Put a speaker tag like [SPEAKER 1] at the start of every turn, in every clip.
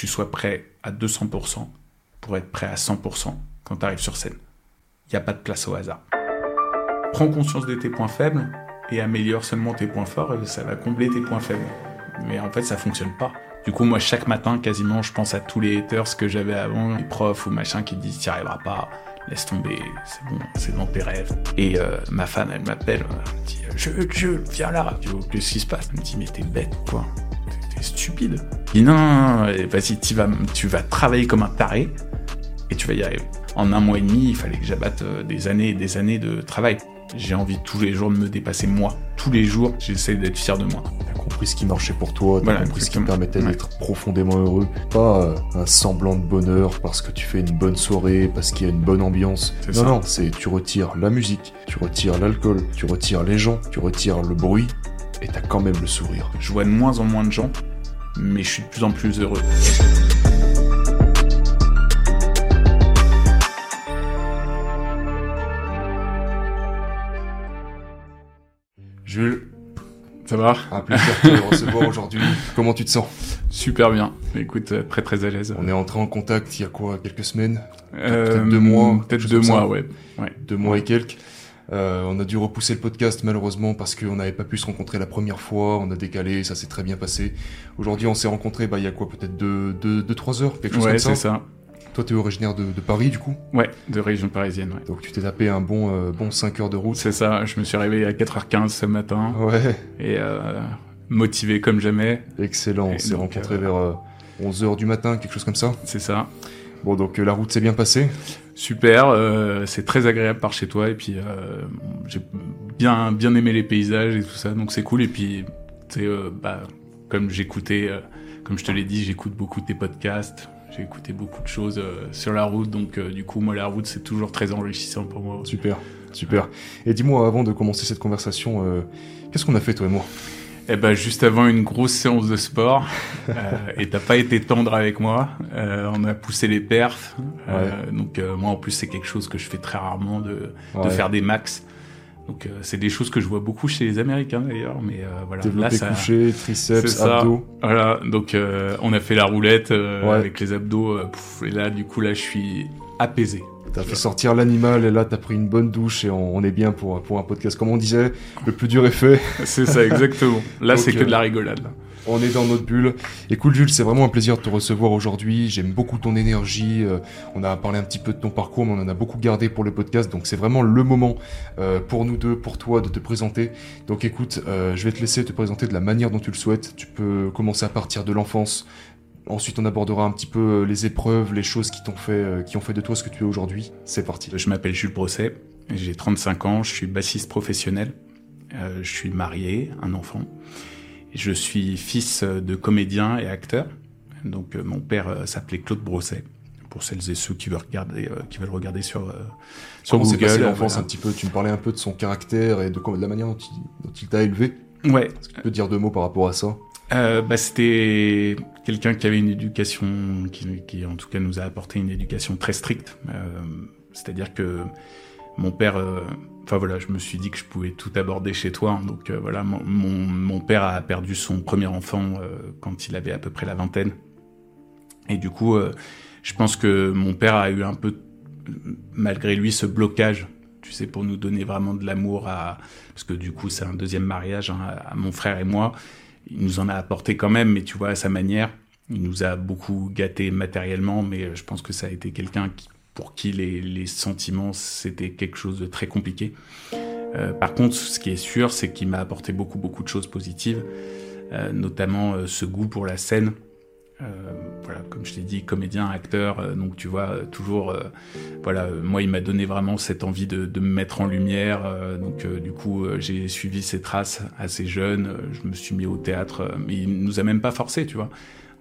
[SPEAKER 1] tu sois prêt à 200% pour être prêt à 100% quand tu arrives sur scène. Il n'y a pas de place au hasard. Prends conscience de tes points faibles et améliore seulement tes points forts et ça va combler tes points faibles. Mais en fait, ça fonctionne pas. Du coup, moi, chaque matin, quasiment, je pense à tous les haters que j'avais avant, les profs ou machin qui disent, t'y arriveras pas, laisse tomber, c'est bon, c'est dans tes rêves. Et euh, ma femme, elle m'appelle, elle me dit, je, je, viens là. Qu'est-ce qui se passe? Elle me dit, mais t'es bête, quoi. T'es stupide. Je dis, non, non, non vas-y, tu vas, tu vas travailler comme un taré et tu vas y arriver. En un mois et demi, il fallait que j'abatte euh, des années et des années de travail. J'ai envie tous les jours de me dépasser moi. Tous les jours, j'essaie d'être fier de moi.
[SPEAKER 2] T'as compris ce qui marchait pour toi, t'as compris ce qui te permettait d'être profondément heureux. Pas euh, un semblant de bonheur parce que tu fais une bonne soirée, parce qu'il y a une bonne ambiance. Non, non, c'est tu retires la musique, tu retires l'alcool, tu retires les gens, tu retires le bruit, et t'as quand même le sourire.
[SPEAKER 1] Je vois de moins en moins de gens, mais je suis de plus en plus heureux.
[SPEAKER 2] Jules,
[SPEAKER 1] ça va?
[SPEAKER 2] Un plaisir de te recevoir aujourd'hui. Comment tu te sens?
[SPEAKER 1] Super bien. Écoute, euh, très très à l'aise.
[SPEAKER 2] On est entré en contact il y a quoi? Quelques semaines?
[SPEAKER 1] Euh, Peut-être deux mois Peut-être deux mois, ouais. ouais.
[SPEAKER 2] Deux mois et quelques. Euh, on a dû repousser le podcast malheureusement parce qu'on n'avait pas pu se rencontrer la première fois. On a décalé, ça s'est très bien passé. Aujourd'hui, on s'est rencontrés bah, il y a quoi Peut-être deux, deux, deux, trois heures Quelque chose
[SPEAKER 1] ouais,
[SPEAKER 2] comme ça
[SPEAKER 1] c'est ça.
[SPEAKER 2] Toi, tu es originaire de, de, Paris, du coup
[SPEAKER 1] Ouais, de région parisienne, ouais.
[SPEAKER 2] Donc, tu t'es tapé un bon, euh, bon 5 heures de route.
[SPEAKER 1] C'est ça, je me suis réveillé à 4h15 ce matin.
[SPEAKER 2] Ouais.
[SPEAKER 1] Et euh, motivé comme jamais.
[SPEAKER 2] Excellent, on s'est rencontré vers 11h du matin, quelque chose comme ça
[SPEAKER 1] C'est ça.
[SPEAKER 2] Bon, donc la route s'est bien passée
[SPEAKER 1] Super, euh, c'est très agréable par chez toi et puis j'ai bien, bien aimé les paysages et tout ça, donc c'est cool. Et puis, tu sais, bah, comme j'écoutais, comme je te l'ai dit, j'écoute beaucoup tes podcasts. J'ai écouté beaucoup de choses euh, sur la route, donc euh, du coup, moi, la route, c'est toujours très enrichissant pour moi.
[SPEAKER 2] Super, super. Et dis-moi, avant de commencer cette conversation, euh, qu'est-ce qu'on a fait, toi et moi?
[SPEAKER 1] Eh ben, juste avant une grosse séance de sport, euh, et t'as pas été tendre avec moi. Euh, on a poussé les perfs. Euh, donc moi, en plus, c'est quelque chose que je fais très rarement de, ouais. de faire des max. Donc euh, c'est des choses que je vois beaucoup chez les Américains d'ailleurs, mais euh, voilà.
[SPEAKER 2] Développé
[SPEAKER 1] là, ça,
[SPEAKER 2] couché, triceps, abdos.
[SPEAKER 1] Voilà, donc euh, on a fait la roulette ouais. avec les abdos, pouf, et là du coup là je suis apaisé.
[SPEAKER 2] T'as fait sortir l'animal et là t'as pris une bonne douche et on, on, est bien pour, pour un podcast. Comme on disait, le plus dur est fait.
[SPEAKER 1] C'est ça exactement. Là c'est que de la rigolade. Là.
[SPEAKER 2] On est dans notre bulle. Écoute Jules, c'est vraiment un plaisir de te recevoir aujourd'hui. J'aime beaucoup ton énergie. Euh, on a parlé un petit peu de ton parcours, mais on en a beaucoup gardé pour le podcast. Donc c'est vraiment le moment euh, pour nous deux, pour toi, de te présenter. Donc écoute, euh, je vais te laisser te présenter de la manière dont tu le souhaites. Tu peux commencer à partir de l'enfance. Ensuite, on abordera un petit peu les épreuves, les choses qui t'ont fait, qui ont fait de toi ce que tu es aujourd'hui. C'est parti.
[SPEAKER 1] Je m'appelle Jules Brosset. J'ai 35 ans. Je suis bassiste professionnel. je suis marié, un enfant. Je suis fils de comédien et acteur. Donc euh, mon père euh, s'appelait Claude Brosset. Pour celles et ceux qui veulent regarder, euh, qui veulent regarder sur euh, sur
[SPEAKER 2] Comment
[SPEAKER 1] Google.
[SPEAKER 2] Passé l'enfance voilà. un petit peu? Tu me parlais un peu de son caractère et de, de la manière dont il, dont il t'a élevé.
[SPEAKER 1] Ouais.
[SPEAKER 2] Est-ce que tu peux dire deux mots par rapport à ça?
[SPEAKER 1] Euh, bah, c'était quelqu'un qui avait une éducation qui, en tout cas, nous a apporté une éducation très stricte. C'est-à-dire que mon père enfin voilà, je me suis dit que je pouvais tout aborder chez toi. Donc euh, voilà, mon, mon, père a perdu son premier enfant euh, quand il avait à peu près la vingtaine. Et du coup, euh, je pense que mon père a eu un peu, malgré lui, ce blocage, tu sais, pour nous donner vraiment de l'amour à, parce que du coup, c'est un deuxième mariage hein, à mon frère et moi. Il nous en a apporté quand même, mais tu vois, à sa manière. Il nous a beaucoup gâtés matériellement, mais je pense que ça a été quelqu'un qui pour qui les, les sentiments c'était quelque chose de très compliqué. Euh, par contre, ce qui est sûr, c'est qu'il m'a apporté beaucoup beaucoup de choses positives, euh, notamment euh, ce goût pour la scène. Voilà, comme je t'ai dit, comédien, acteur, donc tu vois toujours, voilà, moi il m'a donné vraiment cette envie de, de me mettre en lumière. donc du coup, j'ai suivi ses traces assez jeune. je me suis mis au théâtre, mais il nous a même pas forcé, tu vois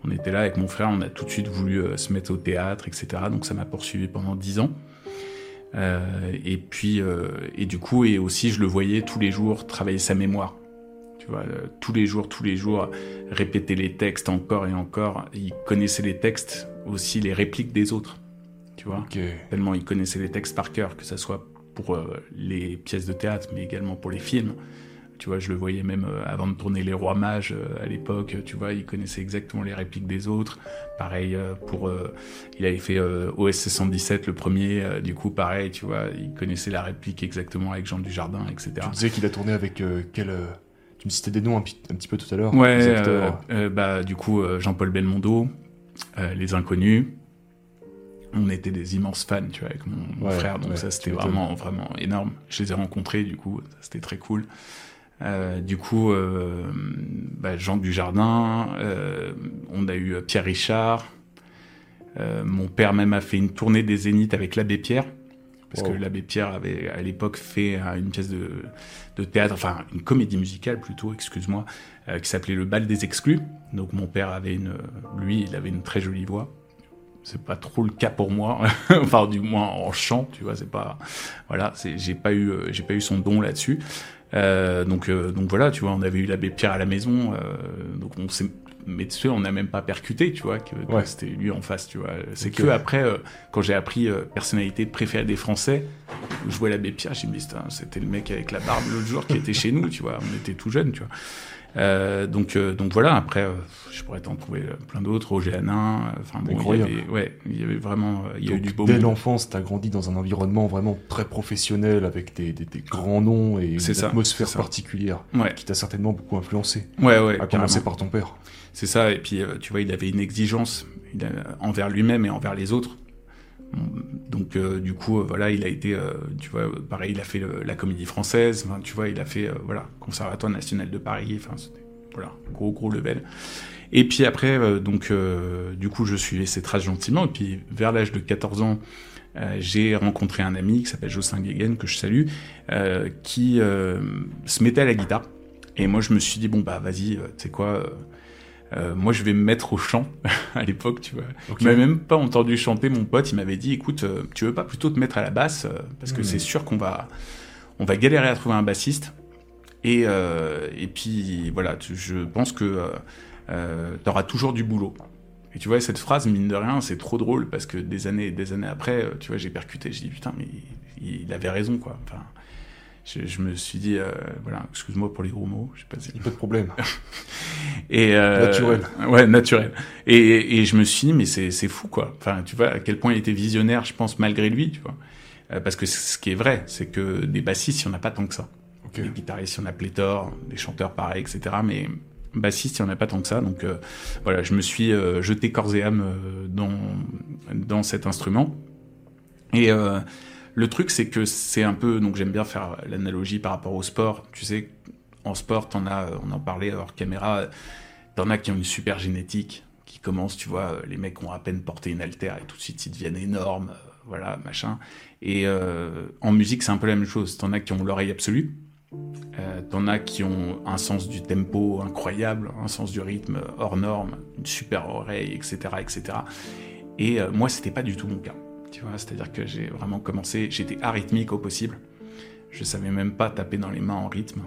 [SPEAKER 1] on était là avec mon frère, on a tout de suite voulu euh, se mettre au théâtre, etc. Donc ça m'a poursuivi pendant dix ans. Euh, et puis, euh, et du coup, et aussi, je le voyais tous les jours travailler sa mémoire. Tu vois, euh, tous les jours, tous les jours, répéter les textes encore et encore. Il connaissait les textes, aussi les répliques des autres. Tu vois,
[SPEAKER 2] okay.
[SPEAKER 1] tellement il connaissait les textes par cœur, que ça soit pour euh, les pièces de théâtre, mais également pour les films tu vois, je le voyais même avant de tourner Les Rois Mages à l'époque, tu vois, il connaissait exactement les répliques des autres. Pareil pour, il avait fait OSC 117 le premier, du coup pareil, tu vois, il connaissait la réplique exactement avec Jean Dujardin, etc.
[SPEAKER 2] Tu disais qu'il a tourné avec quel tu me citais des noms un, petit peu tout à l'heure.
[SPEAKER 1] Ouais, bah du coup Jean-Paul Belmondo, Les Inconnus on était des immenses fans, tu vois, avec mon, frère, donc ça c'était vraiment, vraiment énorme. Je les ai rencontrés, du coup, c'était très cool. Euh, du coup, euh, bah, Jean Dujardin, euh, on a eu Pierre Richard. mon père même a fait une tournée des Zéniths avec l'abbé Pierre, parce que l'abbé Pierre avait à l'époque fait une pièce de, de, théâtre, enfin une comédie musicale plutôt, excuse-moi, qui s'appelait Le Bal des Exclus. Donc mon père avait une, lui, il avait une très jolie voix. C'est pas trop le cas pour moi. Enfin du moins en chant tu vois c'est pas voilà j'ai pas eu euh, j'ai pas eu son don là-dessus. Euh, donc euh, donc voilà tu vois on avait eu l'abbé Pierre à la maison donc on s'est mais tu sais, on n'a même pas percuté, tu vois, que, c'était lui en face, tu vois. C'est que après, quand j'ai appris personnalité préférée des Français, je vois l'abbé Pierre, j'ai dit, c'était le mec avec la barbe l'autre jour qui était chez nous, tu vois. On était tout jeunes, tu vois. Euh, donc, euh, donc voilà, après, euh, je pourrais t'en trouver plein d'autres, Roger Hanin, enfin bon, il y, avait, ouais, il y avait vraiment, il y a eu du beau
[SPEAKER 2] Dès l'enfance, t'as grandi dans un environnement vraiment très professionnel, avec des, des, des grands noms et une atmosphère particulière,
[SPEAKER 1] ouais.
[SPEAKER 2] qui t'a certainement beaucoup influencé.
[SPEAKER 1] Ouais, ouais.
[SPEAKER 2] À commencer par ton père.
[SPEAKER 1] C'est ça, et puis tu vois, il avait une exigence envers lui-même et envers les autres. Donc euh, du coup, euh, voilà, il a été, euh, tu vois, pareil, il a fait la comédie française, tu vois, il a fait, voilà, Conservatoire national de Paris, enfin, voilà, gros gros level. Et puis après, donc, du coup, je suivais ses traces gentiment, et puis vers l'âge de 14 ans, j'ai rencontré un ami qui s'appelle Jocelyn Guéguen, que je salue, qui se mettait à la guitare. Et moi, je me suis dit, bon, bah, vas-y, tu sais quoi, euh, moi, je vais me mettre au chant à l'époque, tu vois. Okay. Il même pas entendu chanter, mon pote. Il m'avait dit, écoute, euh, tu veux pas plutôt te mettre à la basse euh, parce que hmm. c'est sûr qu'on va, on va galérer à trouver un bassiste. Et et puis voilà, je pense que tu auras toujours du boulot. Et tu vois, cette phrase, mine de rien, c'est trop drôle parce que des années des années après, tu vois, j'ai percuté. J'ai dit putain, mais il, il, avait raison, quoi. Enfin, je, me suis dit, euh, voilà, excuse-moi pour les gros mots, je sais pas si...
[SPEAKER 2] Pas de problème.
[SPEAKER 1] et euh,
[SPEAKER 2] naturel.
[SPEAKER 1] Ouais, naturel. Et, et je me suis dit, mais c'est fou, quoi. Enfin, tu vois, à quel point il était visionnaire, je pense, malgré lui, tu vois. Euh, parce que ce qui est vrai, c'est que des bassistes, il n'y en a pas tant que ça. Okay. Des guitaristes, il y en a pléthore, des chanteurs pareil, etc. Mais bassiste, il n'y en a pas tant que ça. Donc voilà, je me suis jeté corps et âme dans, dans cet instrument. Et le truc, c'est que c'est un peu, donc j'aime bien faire l'analogie par rapport au sport. Tu sais, en sport, t'en as, on en parlait hors caméra, t'en as qui ont une super génétique, qui commencent, tu vois, les mecs ont à peine porté une altère et tout de suite ils deviennent énormes, voilà, machin. Et euh, en musique, c'est un peu la même chose. T'en as qui ont l'oreille absolue, euh, t'en as qui ont un sens du tempo incroyable, un sens du rythme hors norme, une super oreille, etc., etc. Et euh, moi, c'était pas du tout mon cas. Tu vois, c'est-à-dire que j'ai vraiment commencé, j'étais arythmique au possible. Je savais même pas taper dans les mains en rythme.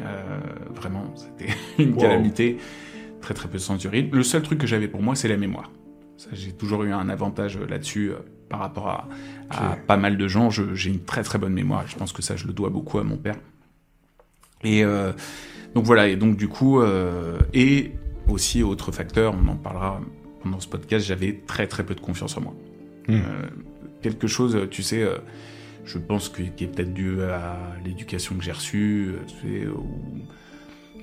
[SPEAKER 1] Euh, vraiment, c'était une calamité. Très très peu de sens du rythme. Le seul truc que j'avais pour moi, c'est la mémoire. J'ai toujours eu un avantage là-dessus euh, par rapport à, pas mal de gens. J'ai une très très bonne mémoire. je pense que ça, je le dois beaucoup à mon père. Et euh, donc voilà. Et donc du coup, et aussi autre facteur, on en parlera pendant ce podcast. J'avais très très peu de confiance en moi. Hmm quelque chose, tu sais, euh, je pense que, qui est peut-être dû à l'éducation que j'ai reçue, euh,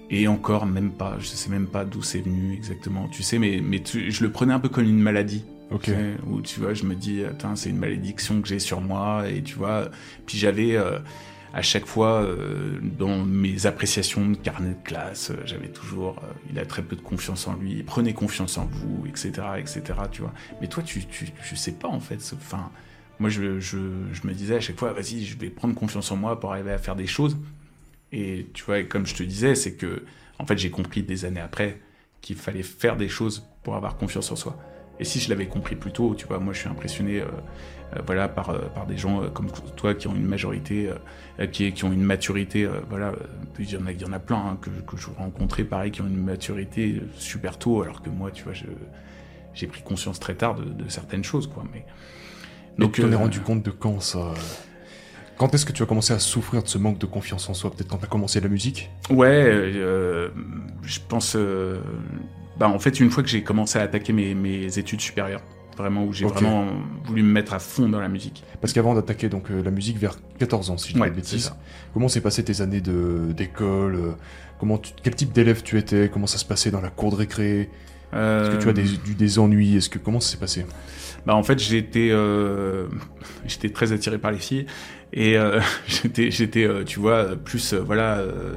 [SPEAKER 1] et encore même pas, je sais même pas d'où c'est venu exactement, tu sais, mais, mais je le prenais un peu comme une maladie.
[SPEAKER 2] Ok.
[SPEAKER 1] Tu où tu vois, je me dis, attends, c'est une malédiction que j'ai sur moi, et tu vois, puis j'avais euh, à chaque fois dans mes appréciations de carnet de classe, j'avais toujours, il a très peu de confiance en lui, prenez confiance en vous, etc., etc., tu vois. Mais toi, tu, tu, tu sais pas en fait, enfin moi, je, me disais à chaque fois, vas-y, je vais prendre confiance en moi pour arriver à faire des choses. Et tu vois, comme je te disais, c'est que, en fait, j'ai compris des années après qu'il fallait faire des choses pour avoir confiance en soi. Et si je l'avais compris plus tôt, tu vois, moi, je suis impressionné, euh, euh, voilà, par, euh, par des gens comme toi qui ont une majorité, qui, ont une maturité, voilà, il y en a, il y en a plein hein, que, que je rencontrais, pareil, qui ont une maturité super tôt, alors que moi, tu vois, j'ai pris conscience très tard de, de certaines choses, quoi. Mais
[SPEAKER 2] donc, tu t'en es rendu compte de quand ça Quand est-ce que tu as commencé à souffrir de ce manque de confiance en soi Peut-être quand tu as commencé la musique?
[SPEAKER 1] Ouais, euh, je pense. euh, bah, en fait, une fois que j'ai commencé à attaquer mes, mes études supérieures, vraiment, où j'ai vraiment voulu me mettre à fond dans la musique.
[SPEAKER 2] Parce qu'avant d'attaquer donc euh, la musique vers 14 ans, si je dis
[SPEAKER 1] Ouais,
[SPEAKER 2] pas de bêtises, comment s'est passé tes années d'école euh, Comment tu- quel type d'élève tu étais Comment ça se passait dans la cour de récré? Est-ce que tu as des,
[SPEAKER 1] Euh,
[SPEAKER 2] du- des ennuis Est-ce que comment ça s'est passé?
[SPEAKER 1] Bah en fait j'étais euh, j'étais très attiré par les filles et euh, j'étais j'étais euh, tu vois plus euh, voilà euh,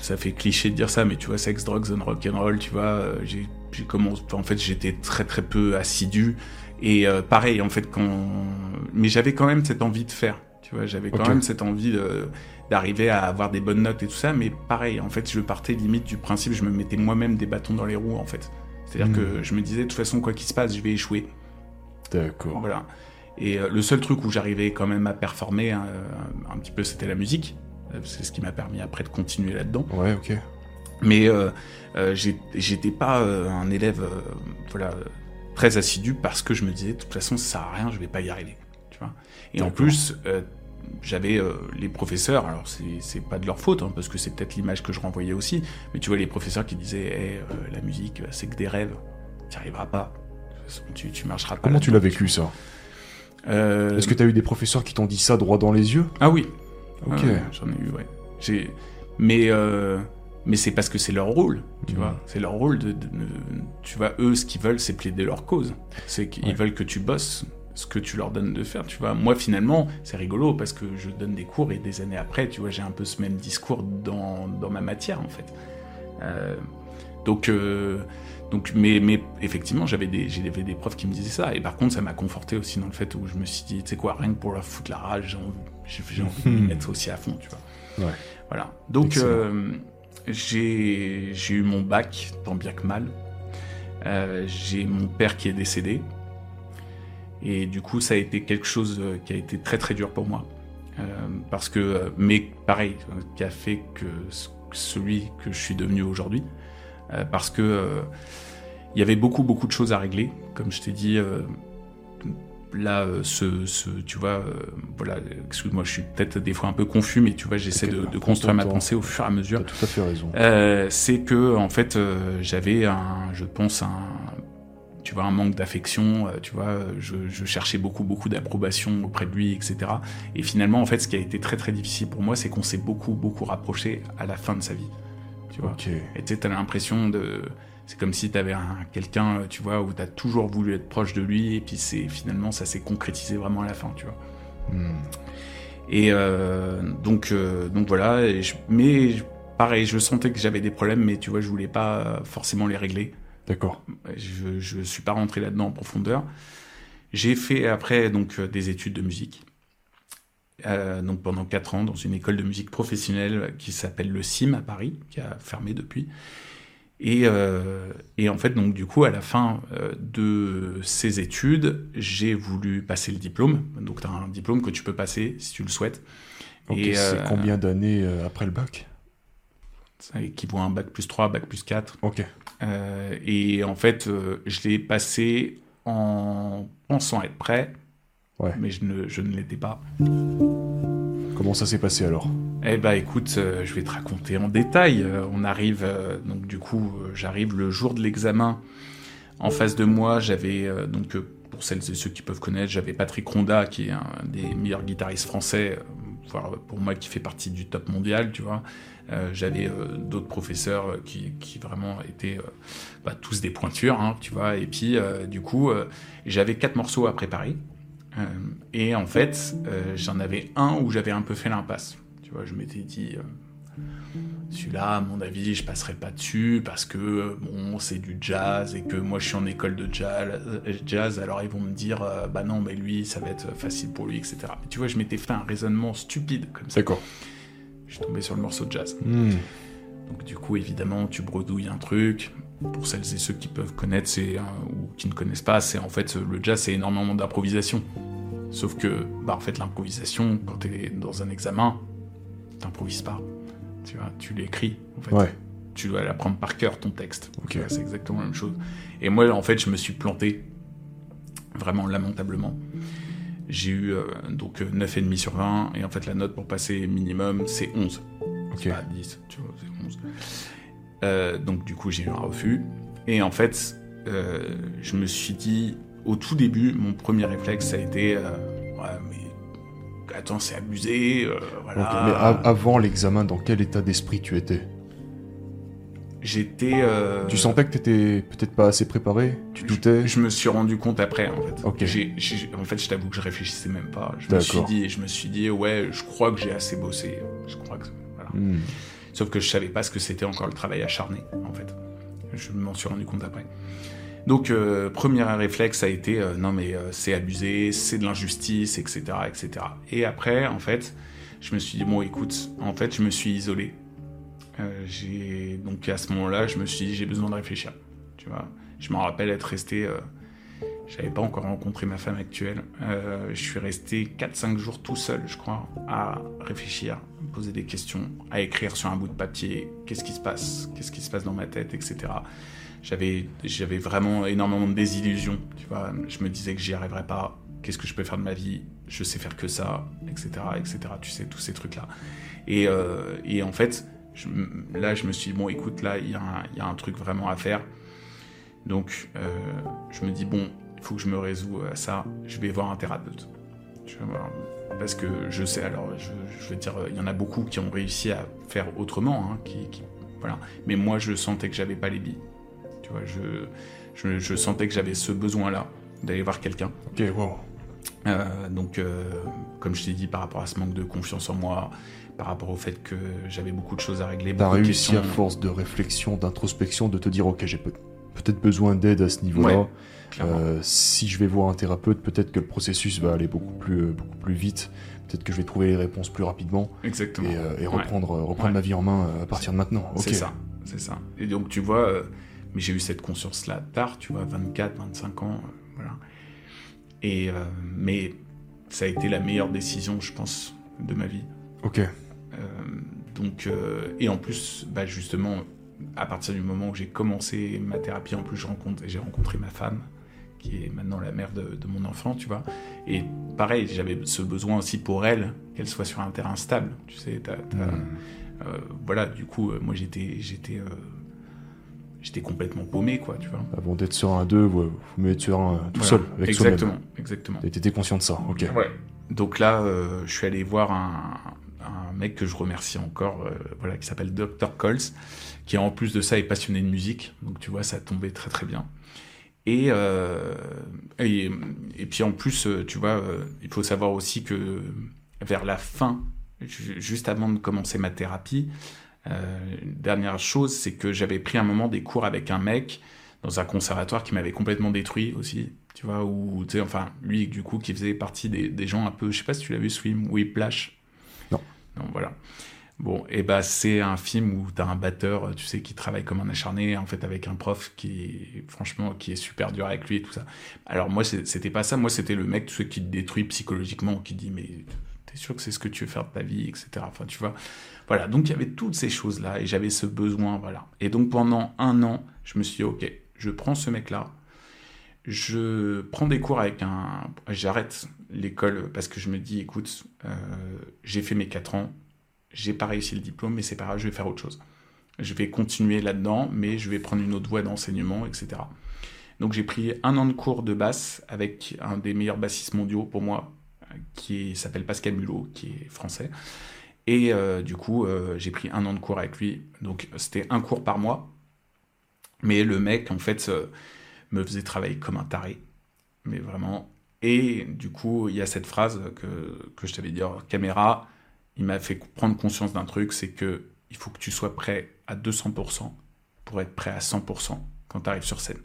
[SPEAKER 1] ça fait cliché de dire ça mais tu vois sex drugs and rock and roll tu vois j'ai j'ai commencé en fait j'étais très très peu assidu et pareil en fait quand mais j'avais quand même cette envie de faire tu vois j'avais quand
[SPEAKER 2] Ok.
[SPEAKER 1] même cette envie de d'arriver à avoir des bonnes notes et tout ça mais pareil en fait je partais limite du principe je me mettais moi-même des bâtons dans les roues en fait c'est-à-dire
[SPEAKER 2] Hmm.
[SPEAKER 1] que je me disais de toute façon quoi qu'il se passe je vais échouer
[SPEAKER 2] D'accord.
[SPEAKER 1] voilà. Et euh, le seul truc où j'arrivais quand même à performer hein, euh, un petit peu, c'était la musique. Euh, C'est ce qui m'a permis après de continuer là-dedans.
[SPEAKER 2] Ouais, ok.
[SPEAKER 1] Mais euh, j'étais pas un élève voilà, très assidu parce que je me disais, de toute façon, ça sert à rien, je vais pas y arriver. Tu vois? Et en plus, j'avais euh, les professeurs, alors c'est pas de leur faute, hein, parce que c'est peut-être l'image que je renvoyais aussi, mais tu vois, les professeurs qui disaient, Eh, euh, la musique, euh, c'est que des rêves, tu n'y arriveras pas. Tu, tu marcheras pas.
[SPEAKER 2] Comment tu l'as vécu ça
[SPEAKER 1] Euh,
[SPEAKER 2] Est-ce que tu as eu des professeurs qui t'ont dit ça droit dans les yeux?
[SPEAKER 1] Ah oui,
[SPEAKER 2] Ok.
[SPEAKER 1] Ouais, j'en ai eu, ouais. J'ai, mais mais c'est parce que c'est leur rôle, tu
[SPEAKER 2] Mhm.
[SPEAKER 1] vois. C'est leur rôle de, de- de- tu vois. Eux, ce qu'ils veulent, c'est plaider leur cause. C'est qu'ils
[SPEAKER 2] Ouais.
[SPEAKER 1] veulent que tu bosses ce que tu leur donnes de faire, tu vois. Moi, finalement, c'est rigolo parce que je donne des cours et des années après, tu vois, j'ai un peu ce même discours dans, dans ma matière, en fait. Euh, donc, euh, donc, mais, mais effectivement, j'avais des, j'avais des profs qui me disaient ça. Et par contre, ça m'a conforté aussi dans le fait où je me suis dit, tu sais quoi, rien que pour leur foutre la rage, j'ai envie, envie de m'y mettre aussi à fond, tu vois.
[SPEAKER 2] Ouais.
[SPEAKER 1] Voilà. Donc, euh, j'ai, j'ai eu mon bac, tant bien que mal. Euh, j'ai mon père qui est décédé. Et du coup, ça a été quelque chose euh, qui a été très très dur pour moi. Euh, parce que, euh, mais pareil, qui a fait que ce- celui que je suis devenu aujourd'hui. Euh, parce que il y avait beaucoup beaucoup de choses à régler. Comme je t'ai dit, là, ce, ce- tu vois, voilà, excuse-moi, je suis peut-être des fois un peu confus, mais tu vois, j'essaie de, construire ma pensée au fur et à mesure.
[SPEAKER 2] Tu as tout à fait raison.
[SPEAKER 1] Euh, c'est que en fait euh, j'avais un je pense un tu vois un manque d'affection euh, tu vois je, je cherchais beaucoup beaucoup d'approbation auprès de lui etc et finalement en fait ce qui a été très très difficile pour moi c'est qu'on s'est beaucoup beaucoup rapproché à la fin de sa vie tu vois et tu sais t'as l'impression de c'est comme si t'avais un quelqu'un euh, tu vois où t'as toujours voulu être proche de lui et puis c'est finalement ça s'est concrétisé vraiment à la fin tu vois
[SPEAKER 2] Hmm.
[SPEAKER 1] et euh, donc, euh, donc voilà. Et je- mais pareil, je sentais que j'avais des problèmes, mais tu vois, je voulais pas euh, forcément les régler.
[SPEAKER 2] D'accord.
[SPEAKER 1] Je, je suis pas rentré là-dedans en profondeur. J'ai fait après donc euh, des études de musique. Euh, donc pendant quatre ans dans une école de musique professionnelle qui s'appelle le CIM à Paris, qui a fermé depuis. Et, euh, et en fait, donc du coup, à la fin euh, de ces études, j'ai voulu passer le diplôme. Donc, tu as un diplôme que tu peux passer si tu le souhaites.
[SPEAKER 2] Ok,
[SPEAKER 1] Et,
[SPEAKER 2] c'est combien d'années après le bac?
[SPEAKER 1] Ça équivaut à un bac plus 3, bac plus 4.
[SPEAKER 2] Ok.
[SPEAKER 1] Euh, et en fait, euh, je l'ai passé en pensant être prêt,
[SPEAKER 2] Ouais.
[SPEAKER 1] mais je ne, je ne l'étais pas.
[SPEAKER 2] Comment ça s'est passé alors?
[SPEAKER 1] Eh ben écoute, euh, je vais te raconter en détail. On arrive, donc du coup, j'arrive le jour de l'examen. En face de moi, j'avais, donc pour celles et ceux qui peuvent connaître, j'avais Patrick Ronda, qui est un des meilleurs guitaristes français, voire pour moi qui fait partie du top mondial, tu vois. Euh, j'avais euh, d'autres professeurs euh, qui, vraiment étaient bah, tous des pointures, hein, tu vois. Et puis, du coup, j'avais quatre morceaux à préparer. Et en fait, j'en avais un où j'avais un peu fait l'impasse. Tu vois, je m'étais dit, celui-là, à mon avis, je passerai pas dessus parce que, bon, c'est du jazz et que moi, je suis en école de jazz, alors ils vont me dire, bah non, mais lui, ça va être facile pour lui, etc. Tu vois, je m'étais fait un raisonnement stupide comme ça.
[SPEAKER 2] D'accord.
[SPEAKER 1] Je suis tombé sur le morceau de jazz.
[SPEAKER 2] Hmm.
[SPEAKER 1] Donc du coup, évidemment, tu bredouilles un truc. Pour celles et ceux qui peuvent connaître c'est, un- ou qui ne connaissent pas, c'est en fait le jazz, c'est énormément d'improvisation. Sauf que, bah en fait, l'improvisation, quand tu es dans un examen, t'improvises pas. Tu vois, tu l'écris. En fait.
[SPEAKER 2] Ouais.
[SPEAKER 1] Tu dois l'apprendre par cœur ton texte.
[SPEAKER 2] Ok.
[SPEAKER 1] Tu vois, C'est exactement la même chose. Et moi, en fait, je me suis planté vraiment lamentablement. J'ai eu euh, donc 9,5 sur 20, et en fait la note pour passer minimum c'est 11.
[SPEAKER 2] Ok.
[SPEAKER 1] C'est pas 10, tu vois, c'est 11. Euh, donc du coup j'ai eu un refus. Et en fait, euh, je me suis dit, au tout début, mon premier réflexe ça a été, euh, ouais mais attends c'est abusé, euh, voilà.
[SPEAKER 2] Ok, Mais avant l'examen, dans quel état d'esprit tu étais?
[SPEAKER 1] J'étais... euh,
[SPEAKER 2] Tu sentais que t'étais peut-être pas assez préparé? Tu doutais?
[SPEAKER 1] Je me suis rendu compte après, en fait.
[SPEAKER 2] Ok.
[SPEAKER 1] J'ai- j'ai- en fait, je t'avoue que je réfléchissais même pas. Je me suis dit, je me suis dit, ouais, je crois que j'ai assez bossé. Je crois que, voilà.
[SPEAKER 2] Hmm.
[SPEAKER 1] Sauf que je savais pas ce que c'était encore le travail acharné, en fait. Je m'en suis rendu compte après. Donc, euh, premier réflexe a été, euh, non mais euh, c'est abusé, c'est de l'injustice, etc., etc. Et après, en fait, je me suis dit, bon, écoute, en fait, je me suis isolé. Euh, donc à ce moment-là, je me suis dit, j'ai besoin de réfléchir. Tu vois, je me rappelle être resté. Euh, j'avais pas encore rencontré ma femme actuelle. Euh, je suis resté 4-5 jours tout seul, je crois, à réfléchir, à poser des questions, à écrire sur un bout de papier qu'est-ce qui se passe, qu'est-ce qui se passe dans ma tête, etc. J'avais, vraiment énormément de désillusions. Tu vois, je me disais que j'y arriverais pas. Qu'est-ce que je peux faire de ma vie Je sais faire que ça, etc., etc. Tu sais tous ces trucs-là. Et, euh, et en fait, je, là, je me suis dit bon, écoute, là, il y, a un- il y a un truc vraiment à faire. Donc, euh, je me dis bon, il faut que je me résous à ça. Je vais voir un thérapeute. Je vais voir- parce que je sais, alors, je, je veux dire, il y en a beaucoup qui ont réussi à faire autrement, hein, qui, qui- voilà. Mais moi, je sentais que j'avais pas les billes. Tu vois, je, je, je sentais que j'avais ce besoin-là d'aller voir quelqu'un.
[SPEAKER 2] Ok, wow.
[SPEAKER 1] Euh, donc, euh, comme je t'ai dit, par rapport à ce manque de confiance en moi, par rapport au fait que j'avais beaucoup de choses à régler,
[SPEAKER 2] T'as réussi
[SPEAKER 1] questions.
[SPEAKER 2] à force de réflexion, d'introspection, de te dire ok, j'ai peut- peut-être besoin d'aide à ce niveau-là.
[SPEAKER 1] Ouais.
[SPEAKER 2] Euh, si je vais voir un thérapeute, peut-être que le processus va aller beaucoup plus, euh, beaucoup plus vite. Peut-être que je vais trouver les réponses plus rapidement
[SPEAKER 1] Exactement.
[SPEAKER 2] et, euh, et reprendre, reprendre
[SPEAKER 1] Ouais.
[SPEAKER 2] ma vie en main à partir de maintenant.
[SPEAKER 1] C'est ça, c'est ça. Et donc, tu vois, mais j'ai eu cette conscience-là tard, tu vois, 24, 25 ans, voilà. Et, mais ça a été la meilleure décision, je pense, de ma vie.
[SPEAKER 2] Ok.
[SPEAKER 1] Donc, euh, et en plus, bah, justement, à partir du moment où j'ai commencé ma thérapie, en plus, j'ai rencontré ma femme, qui est maintenant la mère de, de mon enfant, tu vois. Et pareil, j'avais ce besoin aussi pour elle, qu'elle soit sur un terrain stable, tu sais.
[SPEAKER 2] Hmm.
[SPEAKER 1] euh, voilà, du coup, euh, moi, j'étais, j'étais, euh, j'étais complètement paumé, quoi, tu vois.
[SPEAKER 2] Avant d'être à deux, ouais, faut mieux être serein euh, tout
[SPEAKER 1] Voilà.
[SPEAKER 2] seul, avec soi-même.
[SPEAKER 1] Exactement, exactement.
[SPEAKER 2] Et t'étais conscient de ça. Ok.
[SPEAKER 1] Ouais. Donc là, je suis allé voir un, un mec que je remercie encore, euh, voilà, qui s'appelle Dr. Coles, qui en plus de ça est passionné de musique. Donc tu vois, ça tombait très très bien. Et, euh, et, puis en plus, euh, tu vois, il faut savoir aussi que vers la fin, ju- juste avant de commencer ma thérapie, euh, dernière chose, c'est que j'avais pris un moment des cours avec un mec dans un conservatoire qui m'avait complètement détruit aussi, tu vois, ou, tu sais, enfin, lui, du coup, qui faisait partie des, gens un peu, je sais pas si tu l'as vu, film, Whiplash.
[SPEAKER 2] Non,
[SPEAKER 1] voilà. Bon, et bah, c'est un film où t'as un batteur, tu sais, qui travaille comme un acharné, en fait, avec un prof qui, franchement, qui est super dur avec lui et tout ça. Alors, moi, c'était pas ça, moi, c'était le mec, tu sais, qui te détruit psychologiquement, qui dit, mais t'es sûr que c'est ce que tu veux faire de ta vie, etc. Enfin, tu vois. Voilà, donc il y avait toutes ces choses-là et j'avais ce besoin, voilà. Et donc pendant un an, je me suis dit, ok, je prends ce mec-là, je prends des cours avec un... J'arrête l'école parce que je me dis, écoute, euh, j'ai fait mes 4 ans, j'ai pas réussi le diplôme, mais c'est pas grave, je vais faire autre chose. Je vais continuer là-dedans, mais je vais prendre une autre voie d'enseignement, etc. Donc j'ai pris un an de cours de basse avec un des meilleurs bassistes mondiaux pour moi, qui s'appelle Pascal Mulot, qui est français. Et euh, du coup, euh, j'ai pris un an de cours avec lui. Donc, c'était un cours par mois. Mais le mec, en fait, me faisait travailler comme un taré. Mais vraiment. Et du coup, il y a cette phrase que, que je t'avais dit hors caméra. Il m'a fait prendre conscience d'un truc c'est que il faut que tu sois prêt à 200% pour être prêt à 100% quand tu arrives sur scène.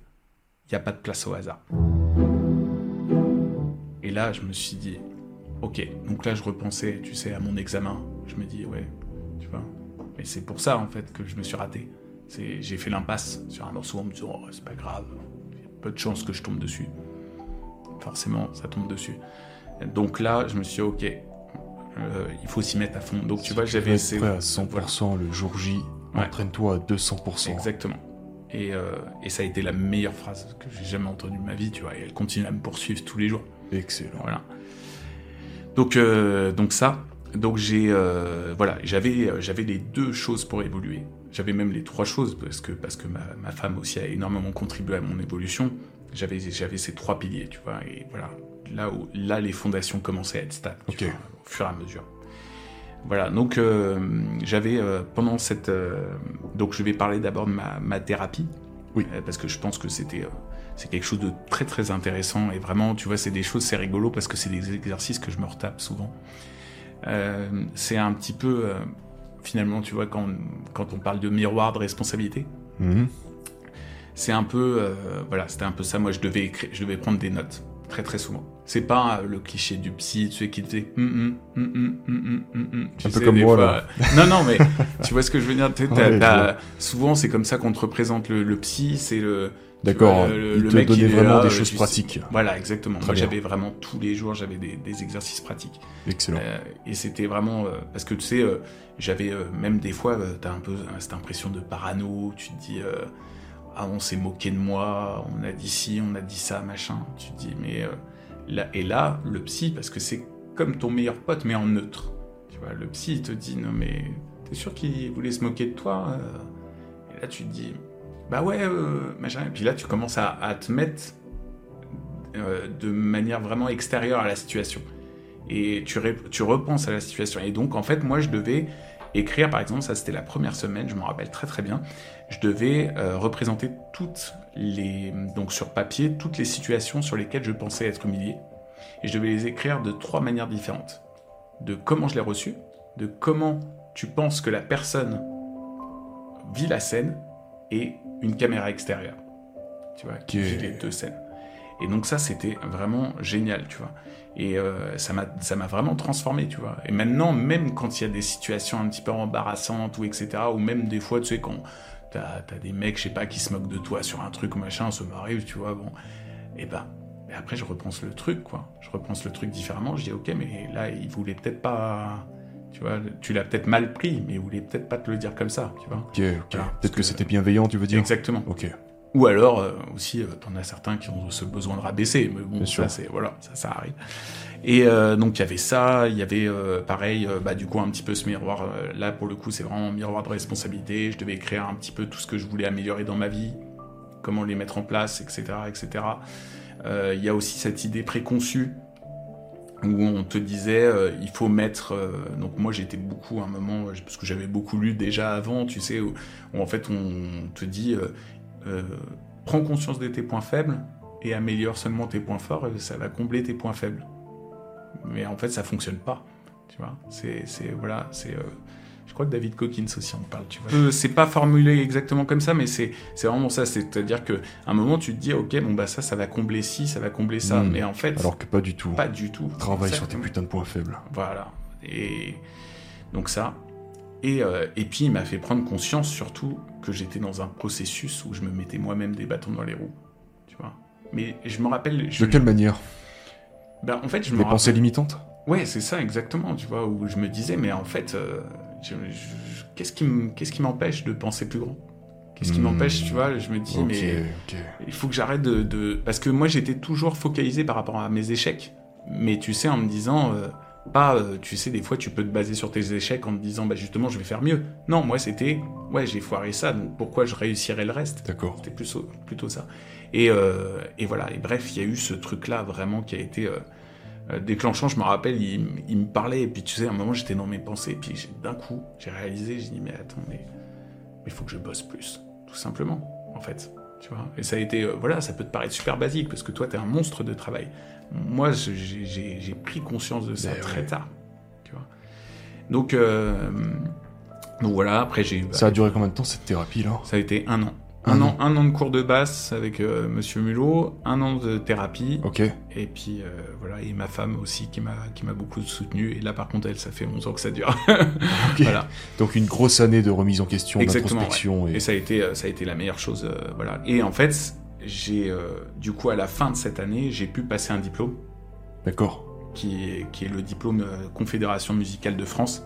[SPEAKER 1] Il n'y a pas de place au hasard. Et là, je me suis dit, ok, donc là, je repensais, tu sais, à mon examen. Je me dis, ouais, tu vois. Mais c'est pour ça, en fait, que je me suis raté. J'ai fait l'impasse sur un morceau en me disant, oh, c'est pas grave, il y a peu de chances que je tombe dessus. Forcément, ça tombe dessus. Donc là, je me suis dit, ok, euh, il faut s'y mettre à fond. Donc tu vois, j'avais
[SPEAKER 2] prêt à 100% le jour J.
[SPEAKER 1] Ouais.
[SPEAKER 2] Entraîne-toi à 200%.
[SPEAKER 1] Exactement. Et, euh, et ça a été la meilleure phrase que j'ai jamais entendue de ma vie, tu vois. Et elle continue à me poursuivre tous les jours.
[SPEAKER 2] Excellent.
[SPEAKER 1] Voilà. Donc, euh, donc ça. Donc j'ai, euh, voilà, j'avais, j'avais les deux choses pour évoluer. J'avais même les trois choses parce que parce que ma, ma femme aussi a énormément contribué à mon évolution. J'avais, j'avais ces trois piliers, tu vois. Et voilà, là où là les fondations commençaient à être stables, tu
[SPEAKER 2] Ok.
[SPEAKER 1] vois, au fur et à mesure. Voilà, donc euh, j'avais euh, pendant cette, euh, donc je vais parler d'abord de ma, ma thérapie,
[SPEAKER 2] Oui.
[SPEAKER 1] Parce que je pense que c'était, c'est quelque chose de très très intéressant et vraiment, tu vois, c'est des choses, c'est rigolo parce que c'est des exercices que je me retape souvent. C'est un petit peu, finalement, tu vois, quand, quand on parle de miroir de responsabilité,
[SPEAKER 2] Mhm.
[SPEAKER 1] C'est un peu, euh, voilà, c'était un peu ça. Moi, je devais écrire, je devais prendre des notes très très souvent. C'est pas euh, le cliché du psy, tu sais, qui te fait. Tu
[SPEAKER 2] Un peu
[SPEAKER 1] sais,
[SPEAKER 2] comme moi,
[SPEAKER 1] fois,
[SPEAKER 2] là.
[SPEAKER 1] Non, non, mais tu vois ce que je veux dire. Souvent, c'est comme ça qu'on te représente le, le psy. C'est le.
[SPEAKER 2] D'accord,
[SPEAKER 1] le-
[SPEAKER 2] il
[SPEAKER 1] le
[SPEAKER 2] te
[SPEAKER 1] mec,
[SPEAKER 2] donnait vraiment
[SPEAKER 1] là,
[SPEAKER 2] des
[SPEAKER 1] euh,
[SPEAKER 2] choses pratiques.
[SPEAKER 1] Voilà, exactement.
[SPEAKER 2] Très
[SPEAKER 1] Moi, j'avais vraiment tous les jours, j'avais des, des exercices pratiques.
[SPEAKER 2] Excellent.
[SPEAKER 1] Euh, et c'était vraiment euh, parce que tu sais, euh, j'avais même des fois, t'as un peu cette impression de parano. Tu te dis, ah, on s'est moqué de moi, on a dit ci, on a dit ça, machin. Tu dis, mais euh, là et là, le psy, parce que c'est comme ton meilleur pote, mais en neutre. Tu vois, le psy il te dit, non mais t'es sûr qu'il voulait se moquer de toi euh? Et là, tu te dis, bah ouais, euh, machin. Et puis là, tu commences à, te mettre de manière vraiment extérieure à la situation et tu, tu repenses à la situation. Et donc, en fait, moi, je devais écrire, par exemple, ça c'était la première semaine, je m'en rappelle très très bien, je devais euh, représenter toutes les, donc sur papier, toutes les situations sur lesquelles je pensais être humilié. Et je devais les écrire de trois manières différentes. De comment je l'ai reçu, de comment tu penses que la personne vit la scène, et une caméra extérieure. Tu vois, qui vit les deux scènes. Et donc ça, c'était vraiment génial, tu vois. Et euh, ça m'a ça m'a vraiment transformé, tu vois. Et maintenant, même quand il y a des situations un petit peu embarrassantes ou etc., ou même des fois, tu sais, quand t'as as des mecs, je sais pas, qui se moquent de toi sur un truc ou machin, ça m'arrive, tu vois, bon. Et ben, et après, je repense le truc, quoi. Je repense le truc différemment. Je dis, ok, mais là, il voulait peut-être pas, tu vois, tu l'as peut-être mal pris, mais il voulait peut-être pas te le dire comme ça, tu vois.
[SPEAKER 2] Ok, ok.
[SPEAKER 1] Voilà,
[SPEAKER 2] Peut-être que,
[SPEAKER 1] que-
[SPEAKER 2] c'était bienveillant, tu veux dire?
[SPEAKER 1] Exactement.
[SPEAKER 2] Ok.
[SPEAKER 1] Ou alors, euh, aussi, euh, t'en as certains qui ont ce besoin de rabaisser, mais bon,
[SPEAKER 2] Bien
[SPEAKER 1] ça, c'est, voilà, ça, ça arrive. Et euh, donc, il y avait ça, il y avait, euh, pareil, euh, bah, du coup, un petit peu ce miroir, là, pour le coup, c'est vraiment un miroir de responsabilité, je devais écrire un petit peu tout ce que je voulais améliorer dans ma vie, comment les mettre en place, etc., etc. Il y a aussi cette idée préconçue, où on te disait, euh, il faut mettre, euh, donc moi, j'étais beaucoup, à un moment, parce que j'avais beaucoup lu déjà avant, tu sais, où, où en fait, on te dit... euh, euh, prends conscience de tes points faibles et améliore seulement tes points forts et ça va combler tes points faibles. Mais en fait, ça fonctionne pas. Tu vois, c'est, voilà, c'est. euh, je crois que David Cockins aussi en parle, tu vois. Euh, c'est pas formulé exactement comme ça, mais c'est, vraiment ça. C'est-à-dire que à un moment, tu te dis, ok, bon bah ça, ça va combler ci, ça va combler ça,
[SPEAKER 2] Hmm.
[SPEAKER 1] mais en fait,
[SPEAKER 2] Alors que pas du tout.
[SPEAKER 1] pas du tout.
[SPEAKER 2] Travaille sur tes putains de points faibles.
[SPEAKER 1] Voilà. Et donc ça. Et, euh, et puis il m'a fait prendre conscience surtout que j'étais dans un processus où je me mettais moi-même des bâtons dans les roues. Tu vois. Mais je me rappelle. Je,
[SPEAKER 2] De quelle manière?
[SPEAKER 1] Ben, en fait, je me
[SPEAKER 2] Les
[SPEAKER 1] rappelle.
[SPEAKER 2] pensées limitantes?
[SPEAKER 1] Ouais, c'est ça exactement. Tu vois, où je me disais, mais en fait, euh, je- je- qu'est-ce qui m- qu'est-ce qui m'empêche de penser plus grand? Qu'est-ce qui
[SPEAKER 2] Hmm.
[SPEAKER 1] m'empêche, tu vois Je me dis,
[SPEAKER 2] Ok,
[SPEAKER 1] mais
[SPEAKER 2] ok.
[SPEAKER 1] il faut que j'arrête de, de- Parce que moi, j'étais toujours focalisé par rapport à mes échecs. Mais tu sais, en me disant... euh, pas, euh, tu sais, des fois, tu peux te baser sur tes échecs en te disant, bah justement, je vais faire mieux. Non, moi, c'était, ouais, j'ai foiré ça, donc pourquoi je réussirais le reste?
[SPEAKER 2] D'accord.
[SPEAKER 1] C'était plus, plutôt ça. Et, euh, et voilà, et bref, il y a eu ce truc-là vraiment qui a été euh, déclenchant. Je me rappelle, il, me parlait, et puis tu sais, à un moment, j'étais dans mes pensées, et puis d'un coup, j'ai réalisé, j'ai dit, mais attends, mais il faut que je bosse plus, tout simplement, en fait. Tu vois? Et ça a été, euh, voilà, ça peut te paraître super basique, parce que toi, t'es un monstre de travail. Moi, j'ai- pris conscience de ça
[SPEAKER 2] Ben
[SPEAKER 1] très
[SPEAKER 2] ouais.
[SPEAKER 1] tard, tu vois. Donc, euh, donc voilà, après, j'ai eu...
[SPEAKER 2] Ça a duré combien de temps cette thérapie là?
[SPEAKER 1] Ça a été un an.
[SPEAKER 2] Un
[SPEAKER 1] Un,
[SPEAKER 2] an.
[SPEAKER 1] an, un an de cours de basse avec euh, Monsieur Mulot, un an de thérapie,
[SPEAKER 2] Ok.
[SPEAKER 1] et puis euh, voilà, et ma femme aussi qui m'a qui m'a beaucoup soutenu. Et là, par contre, elle, ça fait 11 ans que ça dure.
[SPEAKER 2] Ok.
[SPEAKER 1] voilà.
[SPEAKER 2] Donc une grosse année de remise en question, d'introspection.
[SPEAKER 1] Et
[SPEAKER 2] Et...
[SPEAKER 1] ça a été euh, ça a été la meilleure chose, euh, voilà. Et en fait, j'ai euh, du coup à la fin de cette année, j'ai pu passer un diplôme
[SPEAKER 2] D'accord.
[SPEAKER 1] qui est, qui est le diplôme euh, Confédération musicale de France.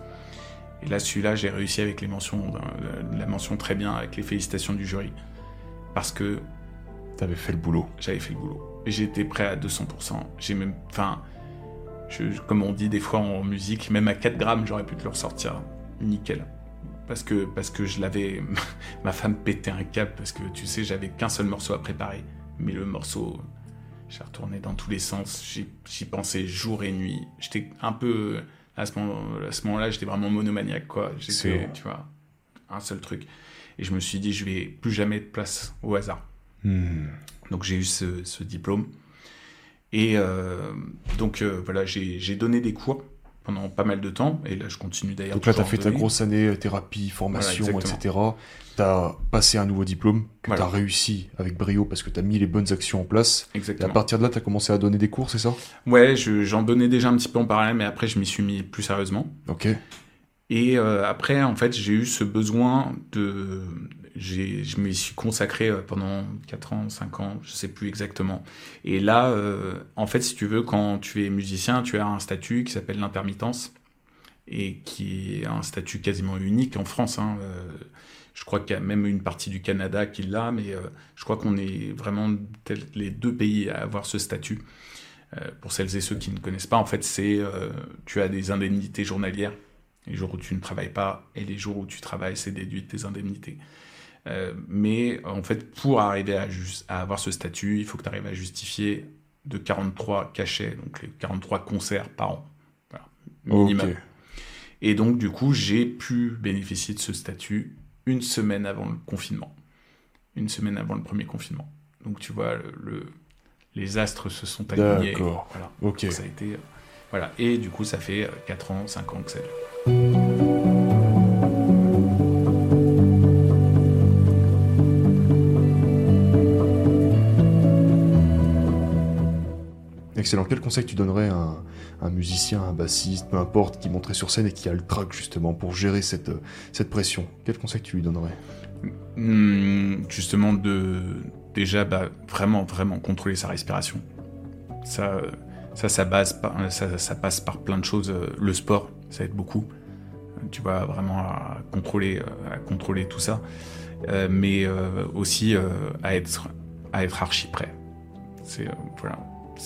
[SPEAKER 1] Et là, celui-là, j'ai réussi avec les mentions, euh, la mention très bien, avec les félicitations du jury. Parce que
[SPEAKER 2] T'avais fait le boulot.
[SPEAKER 1] j'avais fait le boulot. J'étais prêt à 200%. J'ai même, enfin, je- comme on dit des fois en musique, même à 4 grammes, j'aurais pu te le ressortir nickel. Parce que, parce que je l'avais. Ma femme pétait un câble parce que tu sais, j'avais qu'un seul morceau à préparer. Mais le morceau, j'ai retourné dans tous les sens. J'y pensais jour et nuit. J'étais un peu. À ce moment- à ce moment-là, j'étais vraiment monomaniaque, quoi. J'étais, tu vois, un seul truc. Et je me suis dit, je vais plus jamais de place au hasard.
[SPEAKER 2] Hmm.
[SPEAKER 1] Donc j'ai eu ce, ce diplôme. Et euh, donc euh, voilà, j'ai donné des cours pendant pas mal de temps. Et là, je continue d'ailleurs.
[SPEAKER 2] Donc là, tu as fait ta grosse année euh, thérapie, formation,
[SPEAKER 1] Voilà,
[SPEAKER 2] etc. Tu as passé un nouveau diplôme que
[SPEAKER 1] Voilà.
[SPEAKER 2] tu as réussi avec brio parce que tu as mis les bonnes actions en place. Et à partir de là, tu as commencé à donner des cours, c'est ça?
[SPEAKER 1] Ouais, je- j'en donnais déjà un petit peu en parallèle, mais après, je m'y suis mis plus sérieusement.
[SPEAKER 2] Ok.
[SPEAKER 1] Et euh, après, en fait, j'ai eu ce besoin de. Je me suis consacré euh, pendant 4 ans, 5 ans, je sais plus exactement. Et là, euh, en fait, si tu veux, quand tu es musicien, tu as un statut qui s'appelle l'intermittence et qui est un statut quasiment unique en France. hein. Euh, je crois qu'il y a même une partie du Canada qui l'a, mais je crois qu'on est vraiment les deux pays à avoir ce statut. Pour celles et ceux qui ne connaissent pas, en fait, c'est tu as des indemnités journalières les jours où tu ne travailles pas et les jours où tu travailles, c'est déduit de tes indemnités. Euh, mais en fait, pour arriver à, avoir ce statut, il faut que tu arrives à justifier de 43 cachets, donc les 43 concerts par an. Voilà, minimum. Et donc, du coup, j'ai pu bénéficier de ce statut une semaine avant le confinement. Une semaine avant le premier confinement. Donc, tu vois, le, le- les astres se sont alignés.
[SPEAKER 2] D'accord.
[SPEAKER 1] Voilà.
[SPEAKER 2] Ok.
[SPEAKER 1] Donc, ça a été. euh, Voilà. Et du coup, ça fait 4 ans, 5 ans que ça dure.
[SPEAKER 2] Excellent. Quel conseil tu donnerais à un, musicien, un bassiste, peu importe, qui monterait sur scène et qui a le trac justement pour gérer cette, cette pression? Quel conseil tu lui donnerais?
[SPEAKER 1] Hmm, justement de déjà bah, vraiment vraiment contrôler sa respiration. Ça ça ça, passe par plein de choses Euh, le sport ça aide beaucoup. Euh, tu vas vraiment à contrôler euh, contrôler tout ça. Mais aussi à être à être archi prêt. C'est voilà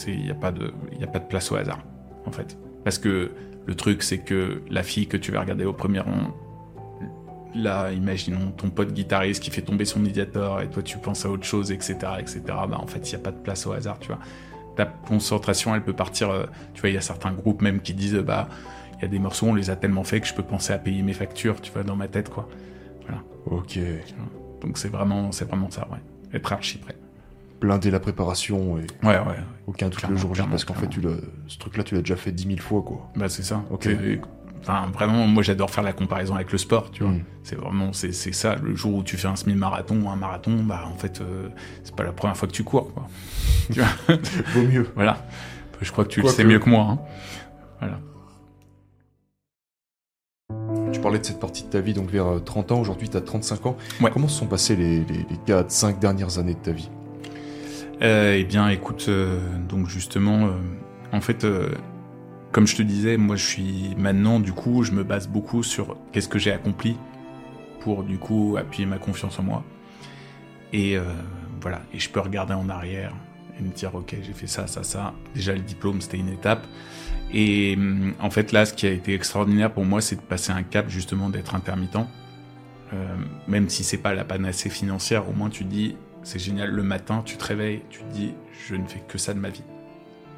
[SPEAKER 1] il y a pas de il y a pas de place au hasard en fait parce que le truc c'est que la fille que tu vas regarder au premier rang là, imaginons ton pote guitariste qui fait tomber son médiator et toi tu penses à autre chose, etc., etc. Bah, en fait, il n'y a pas de place au hasard, tu vois. Ta concentration, elle peut partir. euh, tu vois, il y a certains groupes même qui disent, bah, il y a des morceaux, on les a tellement fait que je peux penser à payer mes factures, tu vois, dans ma tête, quoi.
[SPEAKER 2] Ok.
[SPEAKER 1] Donc c'est vraiment, c'est vraiment ça, ouais. Être archi prêt.
[SPEAKER 2] Blinder la préparation et
[SPEAKER 1] Ouais, ouais.
[SPEAKER 2] aucun doute le jour J parce qu'en fait, tu ce truc-là, tu l'as déjà fait 10 000 fois, quoi.
[SPEAKER 1] Bah c'est ça.
[SPEAKER 2] Ok.
[SPEAKER 1] Enfin, vraiment, moi j'adore faire la comparaison avec le sport, tu vois.
[SPEAKER 2] Mm.
[SPEAKER 1] C'est vraiment, c'est ça. Le jour où tu fais un semi-marathon ou un marathon, bah en fait, euh, c'est pas la première fois que tu cours, quoi. tu vois?
[SPEAKER 2] Vaut mieux.
[SPEAKER 1] Voilà. Je crois que tu le sais mieux que moi. hein. Voilà.
[SPEAKER 2] Tu parlais de cette partie de ta vie, donc vers euh, 30 ans, aujourd'hui tu as 35 ans.
[SPEAKER 1] Ouais.
[SPEAKER 2] Comment se sont passées les, les, les 4, 5 dernières années de ta vie?
[SPEAKER 1] Euh, eh bien, écoute, euh, donc justement, euh, en fait, euh, comme je te disais, moi je suis maintenant, du coup, je me base beaucoup sur qu'est-ce que j'ai accompli pour, du coup, appuyer ma confiance en moi. Et euh, voilà, et je peux regarder en arrière et me dire, ok, j'ai fait ça, ça, ça. Déjà, le diplôme, c'était une étape. Et hum, en fait, là, ce qui a été extraordinaire pour moi, c'est de passer un cap, justement, d'être intermittent. Euh, même si c'est pas la panacée financière, au moins tu dis, c'est génial, le matin, tu te réveilles, tu te dis, je ne fais que ça de ma vie.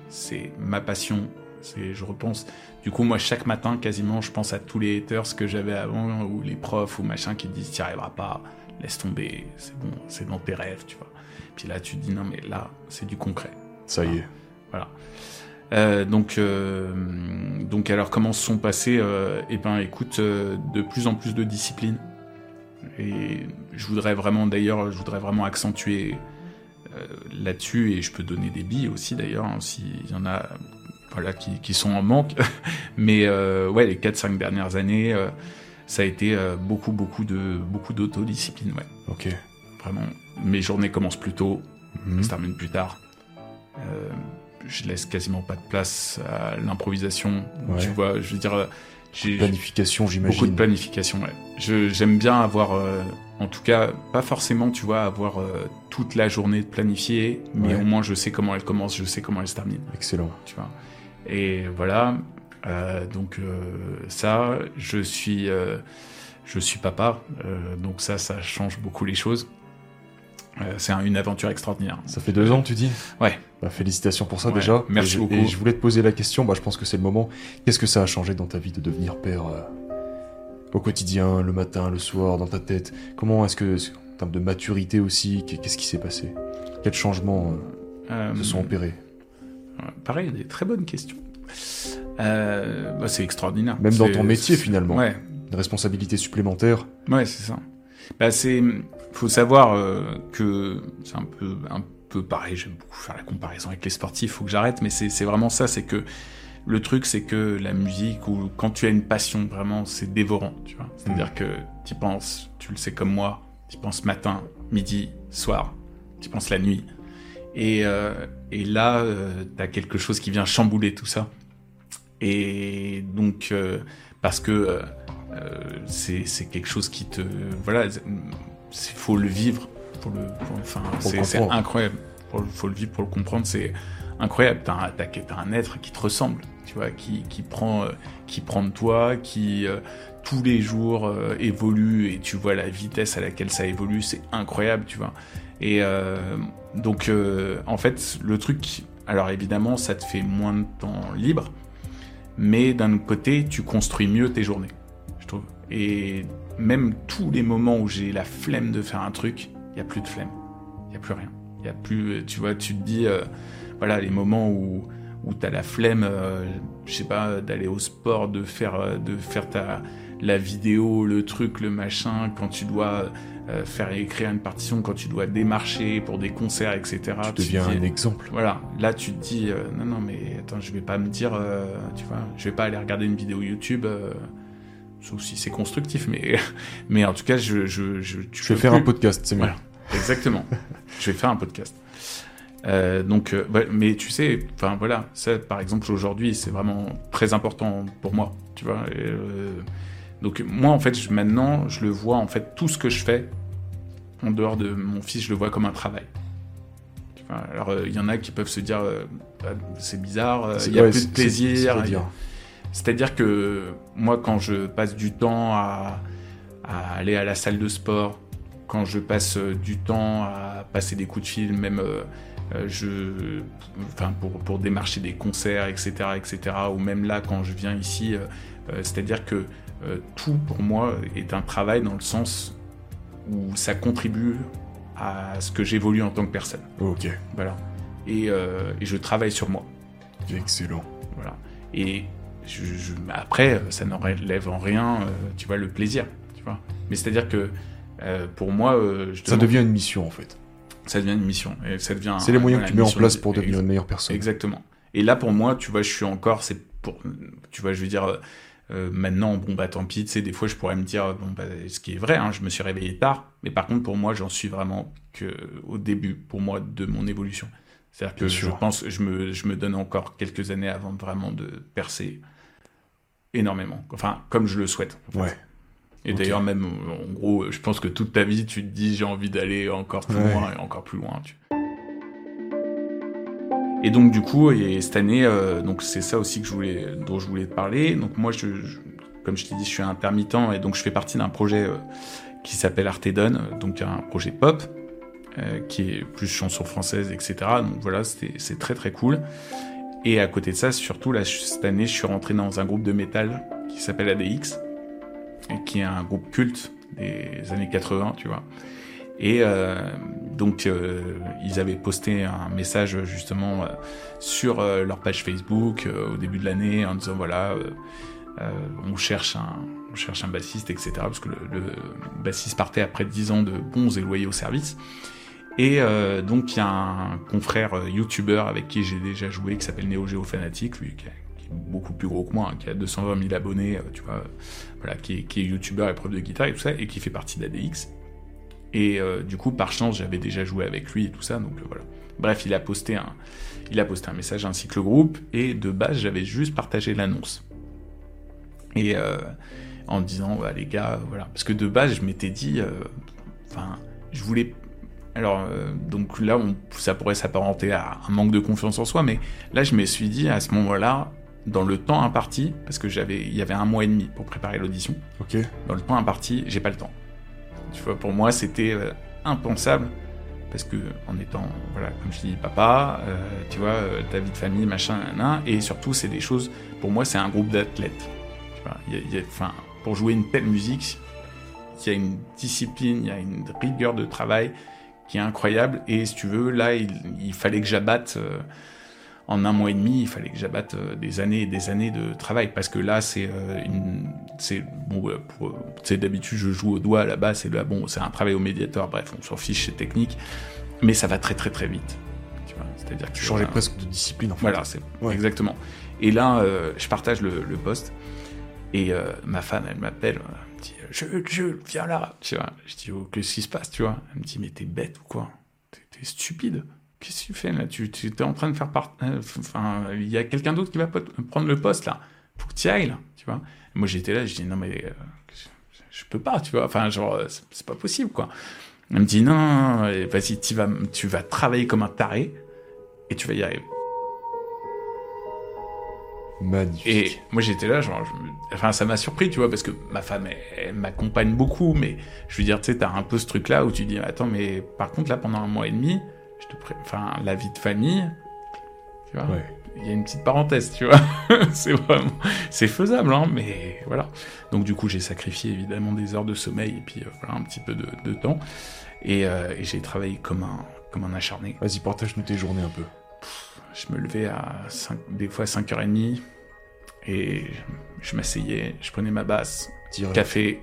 [SPEAKER 1] C'est ma passion, c'est, je repense. Du coup, moi, chaque matin, quasiment, je pense à tous les haters que j'avais avant, ou les profs, ou machin, qui te disent, t'y arriveras pas, laisse tomber, c'est bon, c'est dans tes rêves, tu vois. Puis là, tu te dis, non, mais là, c'est du concret.
[SPEAKER 2] Ça y est.
[SPEAKER 1] Voilà. Euh, donc, euh, donc alors comment se sont passés euh, Eh ben, écoute, euh, de plus en plus de disciplines. Et je voudrais vraiment, d'ailleurs, je voudrais vraiment accentuer euh, là-dessus. Et je peux donner des billes aussi, d'ailleurs, hein, s'il y en a, voilà, qui, qui sont en manque. Mais euh, ouais, les 4-5 dernières années, euh, ça a été beaucoup, beaucoup de, beaucoup d'autodiscipline. Ouais,
[SPEAKER 2] Ok.
[SPEAKER 1] vraiment. Mes journées commencent plus tôt,
[SPEAKER 2] Mhm.
[SPEAKER 1] se termine plus tard. Je laisse quasiment pas de place à l'improvisation.
[SPEAKER 2] Ouais.
[SPEAKER 1] Tu vois, je veux dire, j'ai
[SPEAKER 2] Planification,
[SPEAKER 1] beaucoup de planification. Ouais. Je- J'aime bien avoir, euh, en tout cas, pas forcément, tu vois, avoir euh, toute la journée de planifier, mais
[SPEAKER 2] Ouais.
[SPEAKER 1] au moins je sais comment elle commence, je sais comment elle se termine.
[SPEAKER 2] Excellent.
[SPEAKER 1] Tu vois. Et voilà. donc ça, je suis, je suis papa. donc ça, ça change beaucoup les choses. C'est une aventure extraordinaire.
[SPEAKER 2] Ça fait deux ans, tu dis
[SPEAKER 1] Ouais.
[SPEAKER 2] Bah, félicitations pour ça déjà.
[SPEAKER 1] Merci beaucoup.
[SPEAKER 2] Et je voulais te poser la question, bah, je pense que c'est le moment. Qu'est-ce que ça a changé dans ta vie de devenir père au quotidien, le matin, le soir, dans ta tête? Comment est-ce que, en termes de maturité aussi, qu'est-ce qui s'est passé? Quels changements euh, se sont euh, opérés
[SPEAKER 1] Pareil, des très bonnes questions. Euh, bah, c'est extraordinaire.
[SPEAKER 2] Même dans ton métier finalement.
[SPEAKER 1] Ouais.
[SPEAKER 2] Une responsabilité supplémentaire.
[SPEAKER 1] Ouais, c'est ça. Bah, c'est, faut savoir que c'est un peu, un peu pareil. J'aime beaucoup faire la comparaison avec les sportifs. Faut que j'arrête, mais c'est vraiment ça. C'est que le truc, c'est que la musique, ou quand tu as une passion, vraiment, c'est dévorant, tu vois. C'est-à-dire mm. que tu penses, tu le sais comme moi, tu penses matin, midi, soir, tu penses la nuit. Et, euh, et là, euh, tu as quelque chose qui vient chambouler tout ça. Et donc, euh, parce que c'est quelque chose qui te... Voilà, il faut le vivre. Pour le, enfin, c'est incroyable. Il faut le vivre pour le comprendre. C'est incroyable. T'as un, as, un être qui te ressemble, tu vois, qui, qui prend, euh, qui prend de toi, qui euh, tous les jours euh, évolue et tu vois la vitesse à laquelle ça évolue, c'est incroyable, tu vois. Et donc, en fait, le truc, alors évidemment, ça te fait moins de temps libre, mais d'un côté, tu construis mieux tes journées. Et même tous les moments où j'ai la flemme de faire un truc, il y a plus de flemme, il y a plus rien, il a plus, tu vois, tu te dis voilà, les moments où, où tu as la flemme, euh, je sais pas, d'aller au sport, de faire, euh, de faire ta, la vidéo, le truc, le machin, quand tu dois euh, faire écrire une partition, quand tu dois démarcher pour des concerts, etc.
[SPEAKER 2] Tu deviens un exemple.
[SPEAKER 1] Voilà, là tu te dis, non, non, mais attends, je vais pas me dire, tu vois, je vais pas aller regarder une vidéo YouTube. Sauf si c'est constructif, mais, mais en tout cas, je. Je, je,
[SPEAKER 2] vais faire un podcast, c'est mieux.
[SPEAKER 1] exactement. je vais faire un podcast. Euh, donc, euh, mais tu sais, enfin voilà, ça par exemple aujourd'hui, c'est vraiment très important pour moi, tu vois. Euh, donc moi en fait, je, maintenant, je le vois en fait tout ce que je fais en dehors de mon fils, je le vois comme un travail. alors il y en a qui peuvent se dire, bah, c'est bizarre, il y a plus de plaisir. C'est-à-dire que moi, quand je passe du temps à, à, aller à la salle de sport, quand je passe du temps à passer des coups de fil, même euh, je, enfin pour, pour démarcher des concerts, etc., etc. Ou même là, quand je viens ici, euh, euh, c'est-à-dire que tout pour moi est un travail dans le sens où ça contribue à ce que j'évolue en tant que personne.
[SPEAKER 2] Ok.
[SPEAKER 1] Voilà. Et, et je travaille sur moi.
[SPEAKER 2] Excellent.
[SPEAKER 1] Voilà. Et je, après, ça n'enlève en rien, tu vois, le plaisir. Tu vois. Mais c'est-à-dire que pour moi,
[SPEAKER 2] je ça devient une mission en fait
[SPEAKER 1] ça devient une mission. Et ça devient.
[SPEAKER 2] C'est les moyens que tu mets en place pour devenir une meilleure personne.
[SPEAKER 1] Exactement. Et là, pour moi, tu vois, je suis encore, c'est pour, tu vois, je veux dire, euh, maintenant, bon bah tant pis, tu sais, des fois, je pourrais me dire, bon bah, ce qui est vrai, hein, je me suis réveillé tard, mais par contre, pour moi, j'en suis vraiment que au début, pour moi, de mon évolution. C'est-à-dire que je pense, je me, je me donne encore quelques années avant vraiment de percer énormément. Enfin, comme je le souhaite.
[SPEAKER 2] Ouais.
[SPEAKER 1] Et d'ailleurs, même, en gros, je pense que toute ta vie, tu te dis, j'ai envie d'aller encore plus loin et encore plus loin. Tu... Et donc, du coup, et cette année, euh, donc c'est ça aussi que je voulais, dont je voulais te parler. Donc, moi, je, comme je t'ai dit, je suis intermittent et donc je fais partie d'un projet euh, qui s'appelle Artedon, donc un projet pop, euh, qui est plus chanson française, etc. Donc voilà, c'est très très cool. Et à côté de ça, surtout, là, cette année, je suis rentré dans un groupe de métal qui s'appelle ADX qui est un groupe culte des années 80, tu vois. Et euh, donc, euh, ils avaient posté un message justement euh, sur leur page Facebook au début de l'année en disant voilà, on cherche un, on cherche un bassiste, etc. Parce que le, le bassiste partait après 10 ans de bons et loyaux services. Et donc, il y a un confrère youtubeur avec qui j'ai déjà joué qui s'appelle Neo Geo Fanatic, lui qui, est beaucoup plus gros que moi, hein, qui a 220 000 abonnés, tu vois, voilà, qui est, qui youtubeur et prof de guitare et tout ça, et qui fait partie d'ADX. Et euh, du coup, par chance, j'avais déjà joué avec lui et tout ça, donc euh, voilà. Bref, il a posté un, il a posté un message ainsi que le groupe, et de base, j'avais juste partagé l'annonce. Et euh, en disant, les gars, voilà. Parce que de base, je m'étais dit, enfin, je voulais. Alors, euh, donc là, on, ça pourrait s'apparenter à un manque de confiance en soi, mais là, je me suis dit à ce moment-là, dans le temps imparti, parce que j'avais, il y avait un mois et demi pour préparer l'audition.
[SPEAKER 2] Ok.
[SPEAKER 1] Dans le temps imparti, j'ai pas le temps. Tu vois, pour moi, c'était euh, impensable, parce que en étant, voilà, comme je dis, papa, euh, tu vois, euh, ta vie de famille, machin, nan, et surtout, c'est des choses. Pour moi, c'est un groupe d'athlètes. Enfin, pour jouer une telle musique, il y a une discipline, il y a une rigueur de travail qui est incroyable. Et si tu veux, là, il, il fallait que j'abatte euh, en un mois et demi, il fallait que j'abatte euh, des années et des années de travail parce que là, c'est euh, une, c'est bon, d'habitude, je joue au doigt là-bas, c'est là, bon, c'est un travail au médiateur. Bref, on s'en fiche, c'est technique, mais ça va très très très vite. Tu vois, c'est-à-dire que
[SPEAKER 2] Tu changeais presque de discipline en fait.
[SPEAKER 1] voilà, c'est
[SPEAKER 2] Ouais.
[SPEAKER 1] exactement. Et là, euh, je partage le, le poste et euh, ma femme, elle m'appelle, euh, elle me dit Jules, Jules, viens là. Tu vois, je dis oh, qu'est-ce qui se passe, tu vois? Elle me dit mais t'es bête ou quoi? T'es stupide. Qu'est-ce que tu fais là? Tu t'es en train de faire part. euh, Enfin, il y a quelqu'un d'autre qui va prendre le poste là. Faut que tu ailles tu vois? Moi j'étais là, je dis non mais euh, je, peux pas, tu vois? Enfin genre euh, c'est pas possible quoi. Elle me dit non, euh, vas-y, vas, tu vas travailler comme un taré et tu vas y arriver.
[SPEAKER 2] Magnifique.
[SPEAKER 1] Et moi j'étais là, genre, je me- enfin ça m'a surpris, tu vois, parce que ma femme, elle, elle m'accompagne beaucoup, mais je veux dire, tu sais, t'as un peu ce truc-là où tu dis, attends, mais par contre là, pendant un mois et demi, je te pré... enfin, la vie de famille, tu vois,
[SPEAKER 2] Ouais.
[SPEAKER 1] il y a une petite parenthèse, tu vois, c'est vraiment, c'est faisable, hein, mais voilà. Donc du coup, j'ai sacrifié évidemment des heures de sommeil et puis euh, voilà un petit peu de, de temps, et, euh, et j'ai travaillé comme un, comme un acharné.
[SPEAKER 2] Vas-y, partage-nous tes journées un peu.
[SPEAKER 1] Je me levais à 5, des fois 5h30 et je m'asseyais, je prenais ma basse,
[SPEAKER 2] Direct.
[SPEAKER 1] café,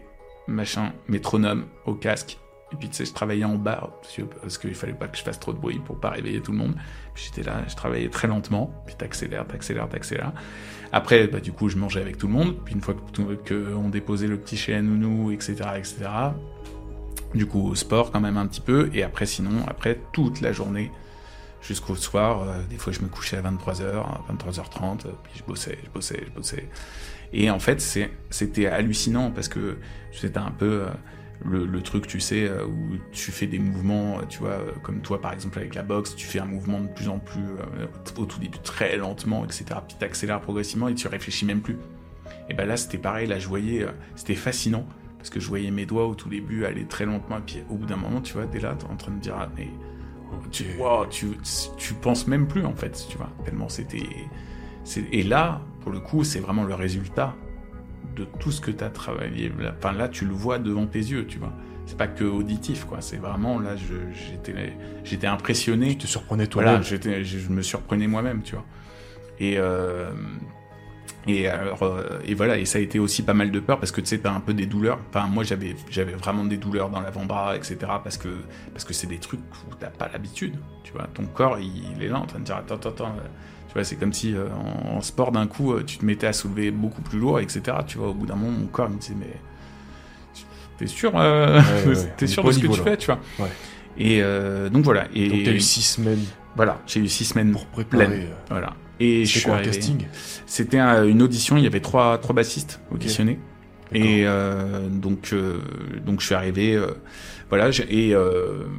[SPEAKER 1] machin, métronome au casque. Et puis tu sais, je travaillais en bas parce qu'il fallait pas que je fasse trop de bruit pour pas réveiller tout le monde. Puis j'étais là, je travaillais très lentement, puis t'accélères, t'accélères, t'accélères. Après, bah, du coup, je mangeais avec tout le monde. Puis une fois que, tout- que on déposait le petit chez la nounou, etc., etc. Du coup, au sport quand même un petit peu. Et après, sinon, après toute la journée, jusqu'au soir. euh, des fois, je me couchais à 23h, 23h30, euh, puis je bossais, je bossais, je bossais. Et en fait, c'était hallucinant parce que c'était un peu euh, le, truc, tu sais, où tu fais des mouvements, tu vois, comme toi par exemple avec la boxe, tu fais un mouvement de plus en plus, au tout début très lentement, etc. Puis tu accélères progressivement et tu réfléchis même plus. Et ben là, c'était pareil, là, je voyais, c'était fascinant parce que je voyais mes doigts au tout début aller très lentement, et puis au bout d'un moment, tu vois, t'es là, t'es en train de dire, ah, mais tu, wow, tu, tu penses même plus en fait, tu vois, tellement c'était. Et là, pour le coup, c'est vraiment le résultat de tout ce que tu as travaillé. Enfin, là, tu le vois devant tes yeux, tu vois. C'est pas que auditif, quoi. C'est vraiment, là, j'étais j'étais impressionné.
[SPEAKER 2] Tu te surprenais toi-même.
[SPEAKER 1] Voilà, je me surprenais moi-même, tu vois. Et, euh, et, alors, euh, et voilà, et ça a été aussi pas mal de peur parce que tu sais, t'as un peu des douleurs. Enfin, moi, j'avais, j'avais vraiment des douleurs dans l'avant-bras, etc. Parce que, parce que c'est des trucs où t'as pas l'habitude, tu vois. Ton corps, il, il est là en train de dire attends, attends, attends. Tu vois, c'est comme si euh, en, en sport, d'un coup, euh, tu te mettais à soulever beaucoup plus lourd, etc. Tu vois, au bout d'un moment, mon corps me disait mais t'es sûr, euh,
[SPEAKER 2] Ouais, ouais, on
[SPEAKER 1] t'es sûr de ce que tu fais, tu vois.
[SPEAKER 2] Ouais.
[SPEAKER 1] Et donc voilà. Et
[SPEAKER 2] Donc t'as eu six semaines
[SPEAKER 1] voilà, j'ai eu six semaines
[SPEAKER 2] pour préparer.
[SPEAKER 1] pleines. Voilà. Et je
[SPEAKER 2] quoi un
[SPEAKER 1] arrivé-
[SPEAKER 2] casting?
[SPEAKER 1] C'était un- une audition. Il y avait trois trois bassistes auditionnés. Et euh, donc euh, donc je suis arrivé. euh, voilà. Et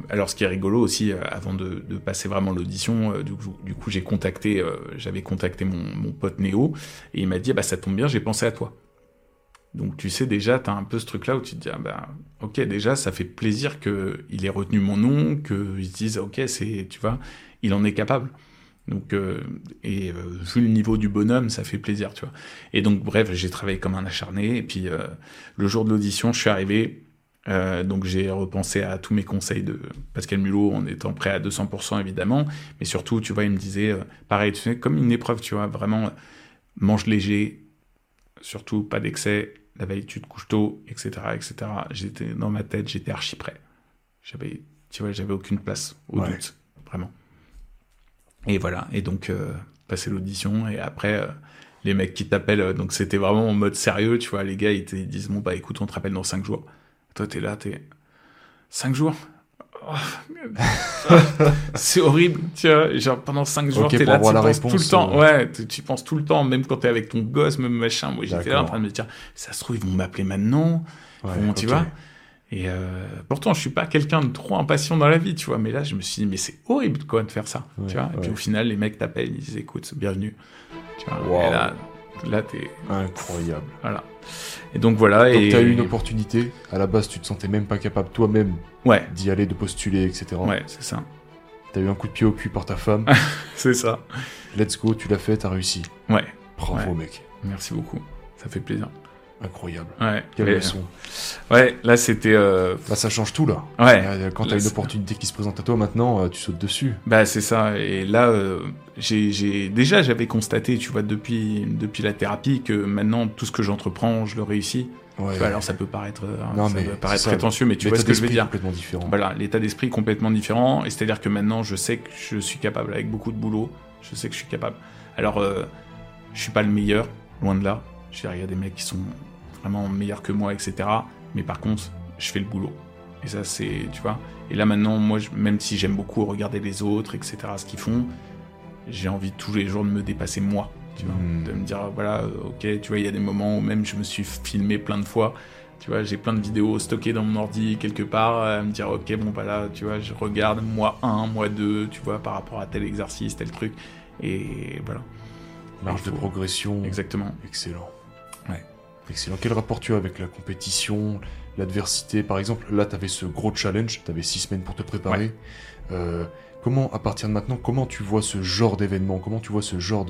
[SPEAKER 1] alors ce qui est rigolo aussi, avant de, de passer vraiment l'audition, du coup, j'ai contacté, j'avais contacté mon, mon pote Néo et il m'a dit ah bah ça tombe bien, j'ai pensé à toi. Donc tu sais déjà, tu as un peu ce truc-là où tu te dis, ah bah, ok, déjà, ça fait plaisir qu'il ait retenu mon nom, qu'il se dise, ok, c'est, tu vois, il en est capable. Donc, euh, et euh, vu le niveau du bonhomme, ça fait plaisir, tu vois. Et donc, bref, j'ai travaillé comme un acharné. Et puis, euh, le jour de l'audition, je suis arrivé. donc, j'ai repensé à tous mes conseils de Pascal Mulot en étant prêt à 200%, évidemment. Mais surtout, tu vois, il me disait, pareil, tu sais, comme une épreuve, tu vois, vraiment, mange léger, surtout pas d'excès, la veille tu te couches tôt, etc., etc. J'étais dans ma tête, j'étais archi prêt. J'avais, tu vois, j'avais aucune place au
[SPEAKER 2] Ouais.
[SPEAKER 1] doute, vraiment. Et voilà. Et donc euh, passer l'audition et après euh, les mecs qui t'appellent, euh, donc c'était vraiment en mode sérieux, tu vois, les gars ils te disent bon bah écoute on te rappelle dans 5 jours. Toi t'es là, t'es 5 jours? Oh, c'est horrible, tu vois. Genre pendant 5 jours,
[SPEAKER 2] Ok,
[SPEAKER 1] t'es là, tu penses tout le temps.
[SPEAKER 2] euh.
[SPEAKER 1] Ouais, tu, tu penses tout le temps, même quand t'es avec ton gosse, même machin. Moi, j'étais là en train de me dire, ça se trouve, ils vont m'appeler maintenant.
[SPEAKER 2] Ouais,
[SPEAKER 1] Bon, tu vois. Et euh, pourtant, je suis pas quelqu'un de trop impatient dans la vie, tu vois. Mais là, je me suis dit, mais c'est horrible, quoi, de faire ça, tu vois. Et puis au final, les mecs t'appellent, ils disent, écoute, bienvenue. Tu vois. Et là, là t'es...
[SPEAKER 2] Incroyable.
[SPEAKER 1] Voilà. Et donc voilà.
[SPEAKER 2] Donc
[SPEAKER 1] et...
[SPEAKER 2] t'as eu une opportunité. À la base, tu te sentais même pas capable toi-même
[SPEAKER 1] ouais.
[SPEAKER 2] d'y aller, de postuler, etc.
[SPEAKER 1] Ouais, c'est ça.
[SPEAKER 2] T'as eu un coup de pied au cul par ta femme.
[SPEAKER 1] c'est ça.
[SPEAKER 2] Let's go, tu l'as fait, t'as réussi.
[SPEAKER 1] Ouais.
[SPEAKER 2] Bravo,
[SPEAKER 1] Ouais.
[SPEAKER 2] mec.
[SPEAKER 1] Merci beaucoup. Ça fait plaisir.
[SPEAKER 2] Incroyable.
[SPEAKER 1] Ouais.
[SPEAKER 2] Quelle
[SPEAKER 1] Mais-
[SPEAKER 2] leçon.
[SPEAKER 1] Ouais, là, c'était... euh,
[SPEAKER 2] Là, ça change tout, là.
[SPEAKER 1] Ouais.
[SPEAKER 2] Euh, Quand t'as une opportunité qui se présente à toi maintenant, euh, tu sautes dessus.
[SPEAKER 1] Bah c'est ça. Et là, euh, j'ai déjà j'avais constaté, tu vois, depuis depuis la thérapie, que maintenant tout ce que j'entreprends, je le réussis.
[SPEAKER 2] Ouais.
[SPEAKER 1] Vois, alors ça peut paraître, euh,
[SPEAKER 2] Non,
[SPEAKER 1] ça
[SPEAKER 2] mais
[SPEAKER 1] peut paraître
[SPEAKER 2] ça.
[SPEAKER 1] prétentieux, mais tu vois ce que je veux dire.
[SPEAKER 2] complètement différent.
[SPEAKER 1] Voilà, l'état d'esprit complètement différent. Et c'est-à-dire que maintenant, je sais que je suis capable avec beaucoup de boulot. Je sais que je suis capable. Alors, euh, je suis pas le meilleur, loin de là. Je veux dire, il y a des mecs qui sont vraiment meilleurs que moi, etc. Mais par contre, je fais le boulot. Et ça, c'est, tu vois. Et là maintenant, moi, je- même si j'aime beaucoup regarder les autres, etc., ce qu'ils font, j'ai envie tous les jours de me dépasser moi. Tu vois,
[SPEAKER 2] Hmm.
[SPEAKER 1] de me dire, voilà, euh, ok, tu vois, il y a des moments où même je me suis filmé plein de fois. Tu vois, j'ai plein de vidéos stockées dans mon ordi quelque part, à me dire, ok, bon, bah là, tu vois, je regarde moi 1, moi 2, tu vois, par rapport à tel exercice, tel truc. Et voilà.
[SPEAKER 2] Marge de progression.
[SPEAKER 1] Exactement.
[SPEAKER 2] Excellent. Excellent. Quel rapport tu as avec la compétition, l'adversité? Par exemple, là, tu avais ce gros challenge, tu avais six semaines pour te préparer. Euh, comment, à partir de maintenant, comment tu vois ce genre d'événement? Comment tu vois ce genre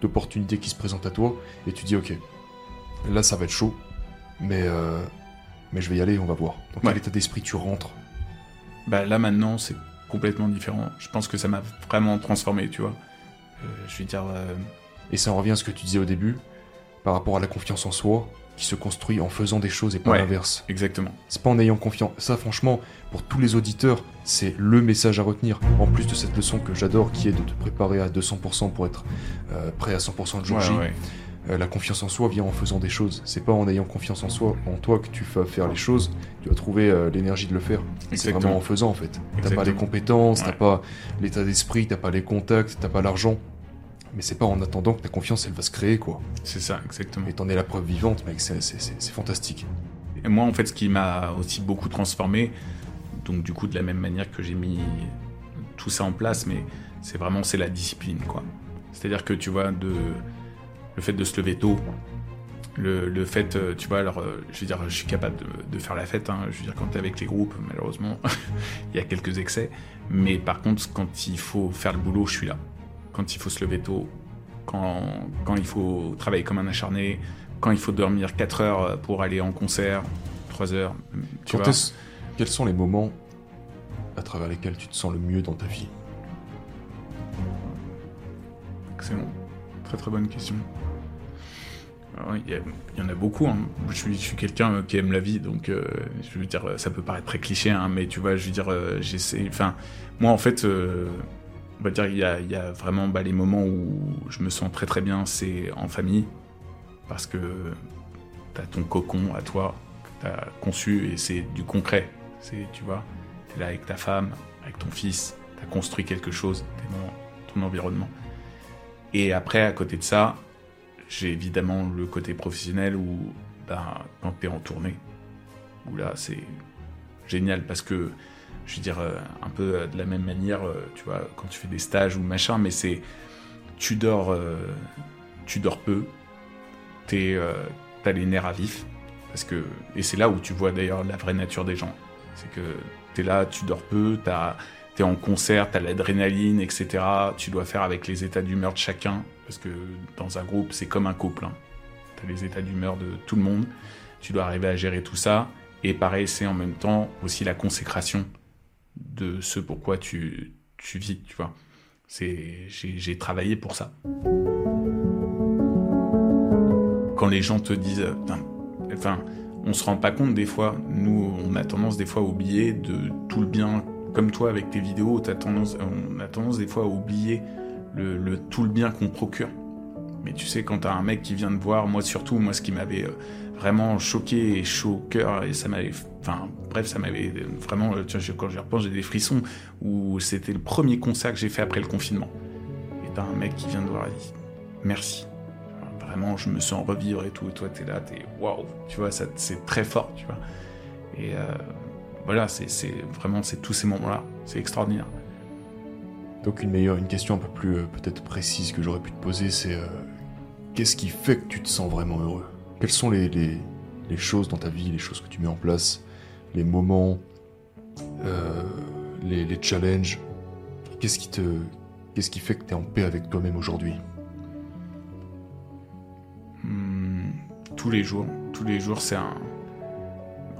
[SPEAKER 2] d'opportunité qui se présente à toi? Et tu dis, ok, là, ça va être chaud, mais, euh, mais je vais y aller, on va voir. Dans quel
[SPEAKER 1] Ouais.
[SPEAKER 2] état d'esprit tu rentres?
[SPEAKER 1] Bah là maintenant, c'est complètement différent. Je pense que ça m'a vraiment transformé, tu vois. Euh, je veux dire,
[SPEAKER 2] Et ça en revient à ce que tu disais au début, par rapport à la confiance en soi, qui se construit en faisant des choses et pas
[SPEAKER 1] Ouais.
[SPEAKER 2] l'inverse.
[SPEAKER 1] exactement.
[SPEAKER 2] C'est pas en ayant confiance. Ça, franchement, pour tous les auditeurs, c'est le message à retenir. En plus de cette leçon que j'adore, qui est de te préparer à 200% pour être euh, prêt à 100% le jour
[SPEAKER 1] Ouais,
[SPEAKER 2] J.
[SPEAKER 1] ouais.
[SPEAKER 2] Euh, la confiance en soi vient en faisant des choses. C'est pas en ayant confiance en soi, en toi, que tu vas faire les choses. Tu vas trouver euh, l'énergie de le faire. C'est vraiment en faisant, en fait. T'as pas les compétences, t'as pas l'état d'esprit, t'as pas les contacts, t'as pas l'argent. Mais c'est pas en attendant que ta confiance, elle va se créer, quoi.
[SPEAKER 1] C'est ça, exactement.
[SPEAKER 2] Et t'en es la preuve vivante, mec. C'est- fantastique.
[SPEAKER 1] Et moi, en fait, ce qui m'a aussi beaucoup transformé, donc du coup, de la même manière que j'ai mis tout ça en place, mais c'est vraiment c'est la discipline, quoi. C'est-à-dire que tu vois, de le fait de se lever tôt, le, le fait, euh, tu vois, alors, euh, je veux dire, je suis capable de, de faire la fête. hein. je veux dire, quand t'es avec les groupes, malheureusement, il y a quelques excès. Mais par contre, quand il faut faire le boulot, je suis là. Quand il faut se lever tôt, quand, quand il faut travailler comme un acharné, quand il faut dormir 4 heures pour aller en concert, 3 heures, tu vois.
[SPEAKER 2] Quels sont les moments à travers lesquels tu te sens le mieux dans ta vie?
[SPEAKER 1] Excellent. Très très bonne question. Alors, Il y, a- il y en a beaucoup. hein. Je suis, quelqu'un euh, qui aime la vie, donc euh, je veux dire, euh, ça peut paraître très cliché, hein, mais tu vois, je veux dire, euh, j'essaie. Enfin, moi en fait, euh, on va dire, il y a, vraiment bah, les moments où je me sens très très bien, c'est en famille, parce que t'as ton cocon à toi, que t'as conçu, et c'est du concret. C'est, tu vois, t'es là avec ta femme, avec ton fils, t'as construit quelque chose, t'es dans ton environnement. Et après, à côté de ça, j'ai évidemment le côté professionnel où, ben, quand t'es en tournée, où là, c'est génial parce que, je veux dire, euh, un peu euh, de la même manière, euh, tu vois, quand tu fais des stages ou machin, mais c'est. Tu dors. tu dors peu, t'es, t'as les nerfs à vif, parce que. Et c'est là où tu vois d'ailleurs la vraie nature des gens. C'est que t'es là, tu dors peu, t'as t'es en concert, t'as l'adrénaline, etc. Tu dois faire avec les états d'humeur de chacun, parce que dans un groupe, c'est comme un couple. Hein. T'as les états d'humeur de tout le monde. Tu dois arriver à gérer tout ça. Et pareil, c'est en même temps aussi la consécration de ce pourquoi tu, tu vis, tu vois. C'est, j'ai, travaillé pour ça. Quand les gens te disent, enfin, on se rend pas compte des fois, nous, on a tendance des fois à oublier de tout le bien comme toi avec tes vidéos, tendance, on a tendance des fois à oublier le, le- tout le bien qu'on procure. Mais tu sais, quand t'as un mec qui vient te voir, moi surtout, moi ce qui m'avait euh, vraiment choqué et chaud au cœur, et ça m'avait, enfin bref, ça m'avait vraiment, euh, tu quand j'y repense, j'ai des frissons, où c'était le premier concert que j'ai fait après le confinement. Et t'as un mec qui vient te voir et dit merci. Vraiment, je me sens revivre et tout, et toi t'es là, t'es waouh, tu vois, c'est très fort, tu vois. Et, euh, voilà, c'est vraiment c'est tous ces moments-là, c'est extraordinaire.
[SPEAKER 2] Donc une meilleure, une question un peu plus euh, peut-être précise que j'aurais pu te poser, c'est qu'est-ce qui fait que tu te sens vraiment heureux? Quelles sont les, choses dans ta vie, les choses que tu mets en place, les moments, euh, les, challenges? Qu'est-ce qui te, qui fait que tu es en paix avec toi-même aujourd'hui?
[SPEAKER 1] Hmm, Tous les jours, tous les jours, c'est un.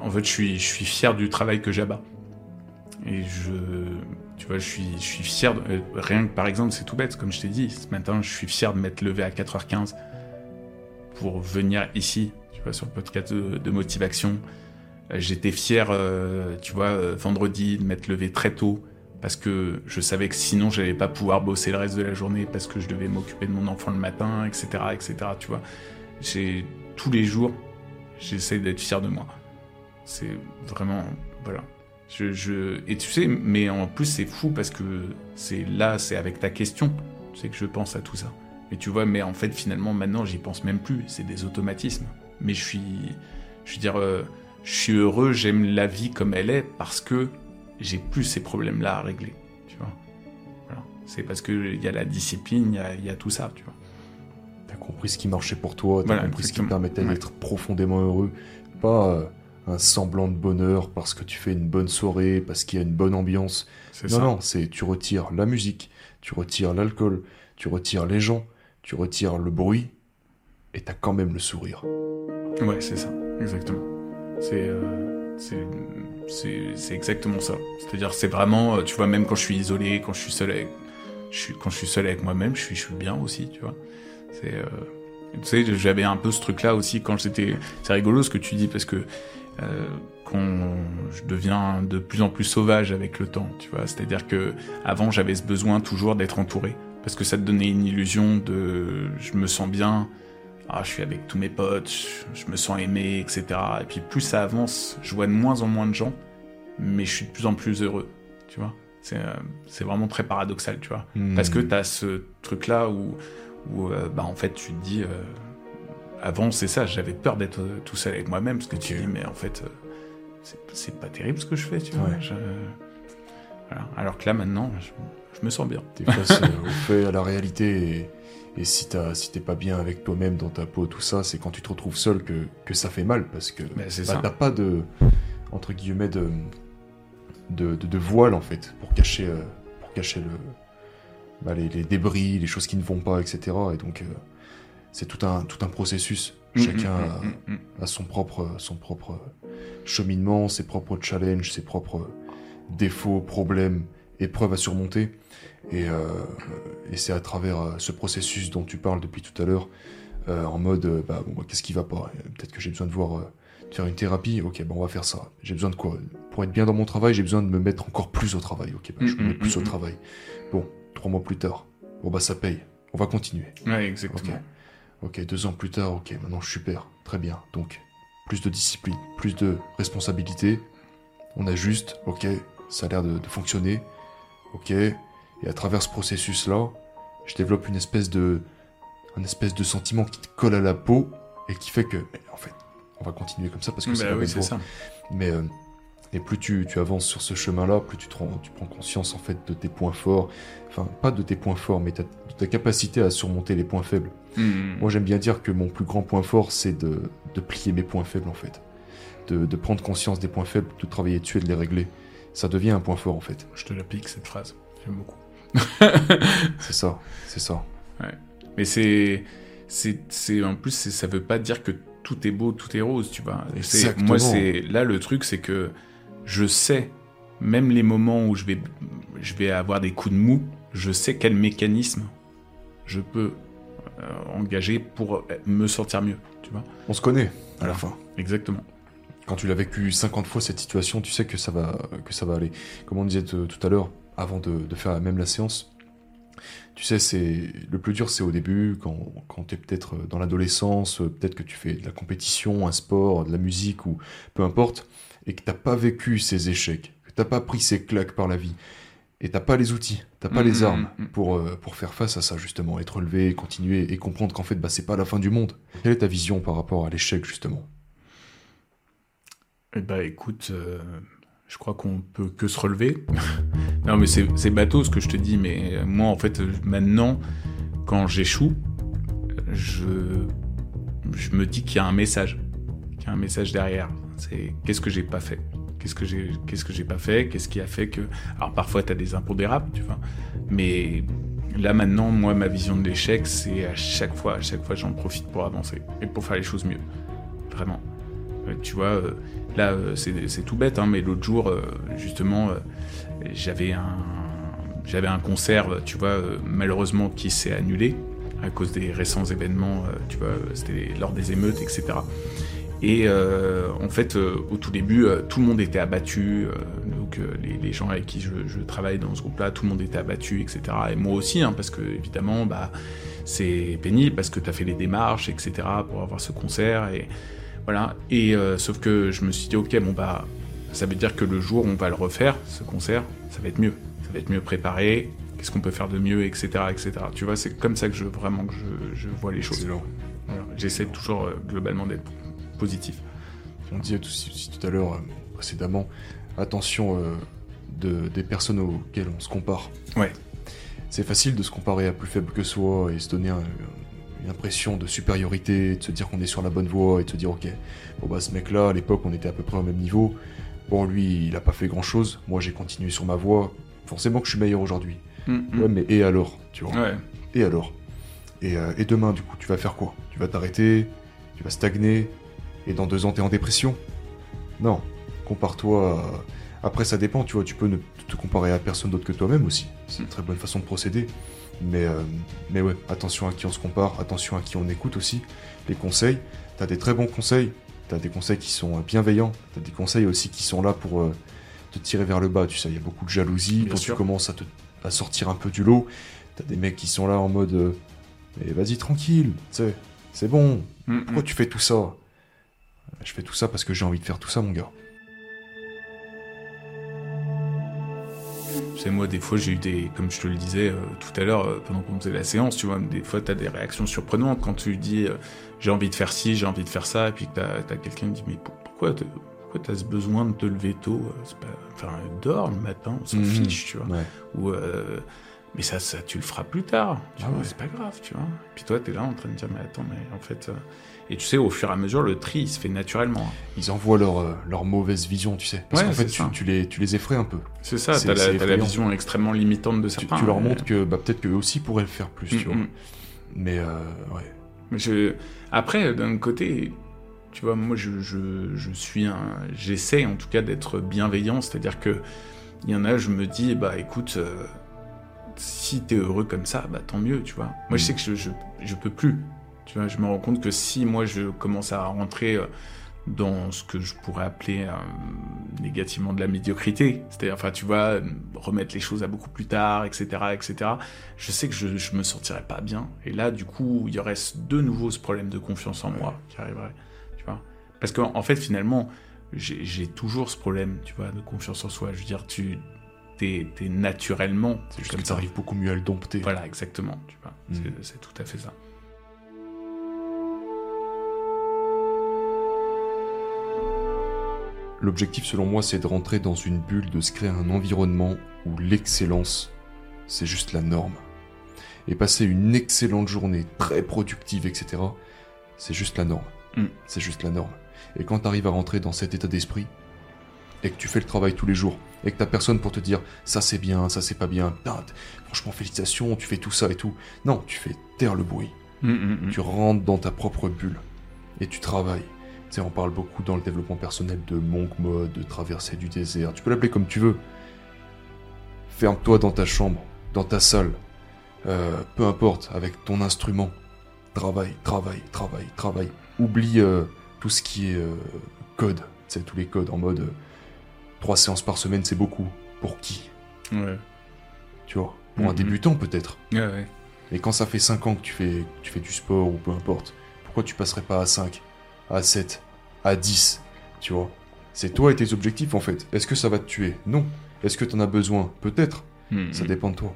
[SPEAKER 1] En fait, je suis, je fier du travail que j'abats. Et je, tu vois, je suis, je fier, de, euh, rien que par exemple, c'est tout bête, comme je t'ai dit, ce matin, je suis fier de m'être levé à 4h15 pour venir ici, tu vois, sur le podcast de, de motivation. Euh, j'étais fier, euh, tu vois, euh, vendredi, de m'être levé très tôt parce que je savais que sinon j'allais pas pouvoir bosser le reste de la journée parce que je devais m'occuper de mon enfant le matin, etc., etc. Tu vois, j'ai tous les jours, j'essaie d'être fier de moi. C'est vraiment, voilà. Je, et tu sais, mais en plus c'est fou parce que c'est là, c'est avec ta question, c'est que je pense à tout ça. Et tu vois, mais en fait finalement maintenant j'y pense même plus, c'est des automatismes. Mais je suis, je veux dire, euh, je suis heureux, j'aime la vie comme elle est parce que j'ai plus ces problèmes-là à régler, tu vois. Voilà. C'est parce qu'il y a la discipline, il y, y a, tout ça, tu vois.
[SPEAKER 2] T'as compris ce qui marchait pour toi, t'as voilà, compris ce qui te permettait ouais. d'être profondément heureux, pas euh, un semblant de bonheur parce que tu fais une bonne soirée, parce qu'il y a une bonne ambiance. Non, ça. non, c'est tu retires la musique, tu retires l'alcool, tu retires les gens, tu retires le bruit, et t'as quand même le sourire.
[SPEAKER 1] Ouais, c'est ça, exactement. C'est euh, exactement ça. C'est-à-dire, c'est vraiment, tu vois, même quand je suis isolé, quand je suis seul avec, quand je suis seul avec moi-même, je suis, je suis bien aussi, tu vois. C'est, euh, tu sais, j'avais un peu ce truc-là aussi quand j'étais. C'est rigolo ce que tu dis parce que euh, quand je deviens de plus en plus sauvage avec le temps, tu vois. C'est-à-dire que avant, j'avais ce besoin toujours d'être entouré parce que ça te donnait une illusion de, je me sens bien. Ah, je suis avec tous mes potes, je, me sens aimé, etc. Et puis plus ça avance, je vois de moins en moins de gens, mais je suis de plus en plus heureux, tu vois. C'est euh, vraiment très paradoxal, tu vois. Mmh. Parce que tu as ce truc-là où, où euh, bah, en fait, tu te dis... Euh, avant, c'est ça, j'avais peur d'être tout seul avec moi-même, parce que okay. tu dis, mais en fait, c'est pas terrible ce que je fais, tu vois. Ouais. Je... Voilà. Alors que là, maintenant, je, je me sens bien.
[SPEAKER 2] T'es face au fait, à la réalité... Et... Et si t'es si pas bien avec toi-même dans ta peau, tout ça, c'est quand tu te retrouves seul que, que ça fait mal parce que bah, t'as pas de entre guillemets de de, de de, voile en fait pour cacher euh, pour cacher le bah, les, les, débris, les choses qui ne vont pas, etc. Et donc euh, c'est tout un tout un processus. Chacun a, a, son propre son propre cheminement, ses propres challenges, ses propres défauts, problèmes, épreuves à surmonter. Et, euh, et c'est à travers euh, ce processus dont tu parles depuis tout à l'heure, euh, en mode, bah, bon, qu'est-ce qui va pas? Peut-être que j'ai besoin de voir, de faire une thérapie. Ok, bon, on va faire ça. J'ai besoin de quoi? Pour être bien dans mon travail, j'ai besoin de me mettre encore plus au travail. Ok, bah, je me mets plus au travail. Bon, trois mois plus tard, bon bah ça paye. On va continuer.
[SPEAKER 1] Ouais, exactement.
[SPEAKER 2] Okay. ok, deux ans plus tard, ok, maintenant je suis père. Très bien. Donc, plus de discipline, plus de responsabilité. On ajuste, ok, ça a l'air de, de fonctionner. Ok, et à travers ce processus-là, je développe une espèce de, un espèce de sentiment qui te colle à la peau et qui fait que, mais en fait, on va continuer comme ça parce que
[SPEAKER 1] bah
[SPEAKER 2] c'est
[SPEAKER 1] oui, ça.
[SPEAKER 2] Mais euh, et plus tu, tu, avances sur ce chemin-là, plus tu, te rends, tu prends conscience en fait de tes points forts, enfin pas de tes points forts, mais ta, de ta capacité à surmonter les points faibles.
[SPEAKER 1] Mmh.
[SPEAKER 2] Moi, j'aime bien dire que mon plus grand point fort, c'est de, de, plier mes points faibles en fait, de, de prendre conscience des points faibles, de travailler dessus et de les régler. Ça devient un point fort en fait.
[SPEAKER 1] Je te la pique cette phrase, j'aime beaucoup.
[SPEAKER 2] c'est ça, c'est ça.
[SPEAKER 1] Ouais. Mais c'est, c'est, c'est en plus, ça veut pas dire que tout est beau, tout est rose, tu vois. Moi, c'est là le truc, c'est que je sais, même les moments où je vais, je vais avoir des coups de mou, je sais quel mécanisme je peux euh, engager pour me sentir mieux, tu vois.
[SPEAKER 2] On se connaît à la fin.
[SPEAKER 1] Exactement.
[SPEAKER 2] Quand tu l'as vécu 50 fois cette situation, tu sais que ça va, que ça va aller. Comme on disait tout à l'heure, avant de, de, faire même la séance. Tu sais, c'est le plus dur, c'est au début, quand, quand tu es peut-être dans l'adolescence, peut-être que tu fais de la compétition, un sport, de la musique ou peu importe, et que t'as pas vécu ces échecs, que t'as pas pris ces claques par la vie, et t'as pas les outils, t'as pas mmh, les armes mmh. pour, euh, pour faire face à ça justement, être relevé, continuer et comprendre qu'en fait, bah, c'est pas la fin du monde. Quelle est ta vision par rapport à l'échec justement?
[SPEAKER 1] Eh bah écoute, euh, je crois qu'on peut que se relever. non, mais c'est bateau ce que je te dis, mais moi, en fait, maintenant, quand j'échoue, je, je me dis qu'il y a un message, qu'il y a un message derrière. C'est qu'est-ce que j'ai pas fait? Qu'est-ce que j'ai qu'est-ce que pas fait? Qu'est-ce qui a fait que alors parfois tu as des impondérables, tu vois. Mais là maintenant, moi ma vision de l'échec, c'est à chaque fois, à chaque fois j'en profite pour avancer et pour faire les choses mieux. Vraiment. Euh, tu vois, euh, là euh, c'est tout bête, hein, mais l'autre jour justement j'avais un j'avais un concert, tu vois, malheureusement qui s'est annulé à cause des récents événements, tu vois, c'était lors des émeutes, etc. Et euh, en fait, euh, au tout début, euh, tout le monde était abattu. donc les, gens avec qui je, travaille dans ce groupe-là, tout le monde était abattu, etc. Et moi aussi, hein, parce que évidemment, bah, c'est pénible, parce que tu as fait les démarches, etc. pour avoir ce concert. Et voilà. Et sauf que je me suis dit, ok, bon bah, ça veut dire que le jour où on va le refaire, ce concert, ça va être mieux. Ça va être mieux préparé. Qu'est-ce qu'on peut faire de mieux, etc., etc. Tu vois, c'est comme ça que je vraiment que je, vois les choses. J'essaie toujours globalement d'être positif.
[SPEAKER 2] On disait aussi, tout à l'heure, euh, précédemment, attention euh, de, des personnes auxquelles on se compare.
[SPEAKER 1] Ouais.
[SPEAKER 2] C'est facile de se comparer à plus faible que soi et se donner une impression de supériorité, de se dire qu'on est sur la bonne voie et de se dire ok, bon bah ce mec-là, à l'époque, on était à peu près au même niveau. Bon, lui, il a pas fait grand-chose. Moi, j'ai continué sur ma voie. Forcément que je suis meilleur aujourd'hui. Mm-hmm. Ouais, mais et alors, tu vois
[SPEAKER 1] ouais.
[SPEAKER 2] Et alors et, euh, et demain, du coup, tu vas faire quoi? Tu vas t'arrêter? Tu vas stagner? Et dans deux ans t'es en dépression? Non, compare-toi. Après, ça dépend, tu vois, tu peux ne te comparer à personne d'autre que toi-même aussi. C'est une très bonne façon de procéder. Mais, euh, mais ouais, attention à qui on se compare, attention à qui on écoute aussi. Les conseils, t'as des très bons conseils, t'as des conseils qui sont bienveillants, t'as des conseils aussi qui sont là pour euh, te tirer vers le bas. Tu sais, il y a beaucoup de jalousie quand tu commences à, te, à sortir un peu du lot. T'as des mecs qui sont là en mode, euh, mais vas-y tranquille, tu sais, c'est bon. Mm, Pourquoi mm. tu fais tout ça? Je fais tout ça parce que j'ai envie de faire tout ça, mon gars.
[SPEAKER 1] Tu sais, moi, des fois, j'ai eu des. Comme je te le disais euh, tout à l'heure, euh, pendant qu'on faisait la séance, tu vois, des fois, tu as des réactions surprenantes quand tu dis euh, j'ai envie de faire ci, j'ai envie de faire ça, et puis que tu as, quelqu'un qui dit mais pourquoi tu as ce besoin de te lever tôt pas... Enfin, dors le matin, on s'en mhm. fiche, tu vois. Ou mais ça, ça, tu le feras plus tard. Tu ah vois, c'est pas grave, tu vois. Puis toi, tu es là en train de dire, mais attends, mais en fait. Euh, et tu sais, au fur et à mesure, le tri, il se fait naturellement.
[SPEAKER 2] Ils envoient leur, euh, leur mauvaise vision, tu sais. Parce qu'en fait, tu, tu, les, tu les effraies un peu.
[SPEAKER 1] C'est ça, t'as la, la, vision extrêmement limitante de certains.
[SPEAKER 2] Tu, tu leur montres que bah, peut-être qu'eux aussi pourraient le faire plus, tu mm, vois. Mm. Mais, euh, ouais.
[SPEAKER 1] Mais je... Après, d'un côté, tu vois, moi, je, je, je suis un. J'essaie en tout cas d'être bienveillant, c'est-à-dire que. Il y en a, je me dis, bah écoute, si t'es heureux comme ça, bah tant mieux, tu vois. Moi, je mm. sais que je, je, je, peux plus. Tu vois, je me rends compte que si moi je commence à rentrer euh, dans ce que je pourrais appeler euh, négativement de la médiocrité, c'est-à-dire, enfin, tu vois, remettre les choses à beaucoup plus tard, etc., etc., je sais que je, je me sentirais pas bien. Et là, du coup, il y aurait de nouveau ce problème de confiance en moi qui arriverait, tu vois. Parce qu'en en fait, finalement, j'ai toujours ce problème, tu vois, de confiance en soi. Je veux dire, tu t'es es naturellement.
[SPEAKER 2] C'est juste que t'arrives beaucoup mieux à le dompter.
[SPEAKER 1] Voilà, exactement. Tu vois, mm. c'est tout à fait ça.
[SPEAKER 2] L'objectif, selon moi, c'est de rentrer dans une bulle, de se créer un environnement où l'excellence, c'est juste la norme. Et passer une excellente journée, très productive, etc., c'est juste la norme. Mm. C'est juste la norme. Et quand tu arrives à rentrer dans cet état d'esprit, et que tu fais le travail tous les jours, et que t'as personne pour te dire ça c'est bien, ça c'est pas bien, franchement félicitations, tu fais tout ça et tout. Non, tu fais taire le bruit. Mm, mm, mm. Tu rentres dans ta propre bulle et tu travailles. Sais, on parle beaucoup dans le développement personnel de monk mode, de traverser du désert. Tu peux l'appeler comme tu veux. Ferme-toi dans ta chambre, dans ta salle, euh, peu importe, avec ton instrument. Travaille, travaille, travaille, travaille. Oublie euh, tout ce qui est euh, code, tu sais, tous les codes en mode Trois séances par semaine, c'est beaucoup. Pour qui?
[SPEAKER 1] Ouais.
[SPEAKER 2] Tu vois? Pour un mhm. débutant, peut-être.
[SPEAKER 1] Ouais, ouais.
[SPEAKER 2] Mais quand ça fait 5 ans que tu fais, tu fais du sport ou peu importe, pourquoi tu passerais pas à 5, à 7, à 10 Tu vois C'est toi et tes objectifs, en fait. Est-ce que ça va te tuer? Non. Est-ce que t'en as besoin? Peut-être. Mhm. Ça dépend de toi.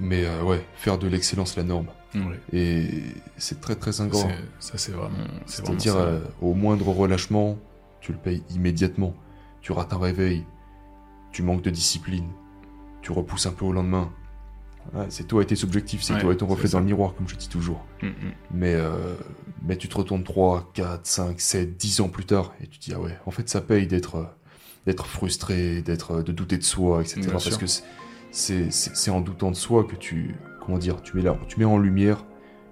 [SPEAKER 2] Mais euh, ouais, faire de l'excellence la norme.
[SPEAKER 1] Ouais.
[SPEAKER 2] Et c'est très très ingrat.
[SPEAKER 1] Ça c'est vraiment.
[SPEAKER 2] C'est-à-dire euh, au moindre relâchement, tu le payes immédiatement tu rates un réveil, tu manques de discipline, tu repousses un peu au lendemain. C'est toi et tes objectifs, c'est
[SPEAKER 1] Ouais,
[SPEAKER 2] toi et ton reflet dans le miroir, comme je dis toujours.
[SPEAKER 1] Mm, mm.
[SPEAKER 2] Mais, euh, mais tu te retournes 3, 4, 5, 7, 10 ans plus tard et tu te dis, ah ouais, en fait, ça paye d'être euh, d'être frustré, d'être de douter de soi, etc.
[SPEAKER 1] Bien
[SPEAKER 2] Parce
[SPEAKER 1] sûr.
[SPEAKER 2] que c'est- en doutant de soi que tu, comment dire, tu mets, là, tu mets en lumière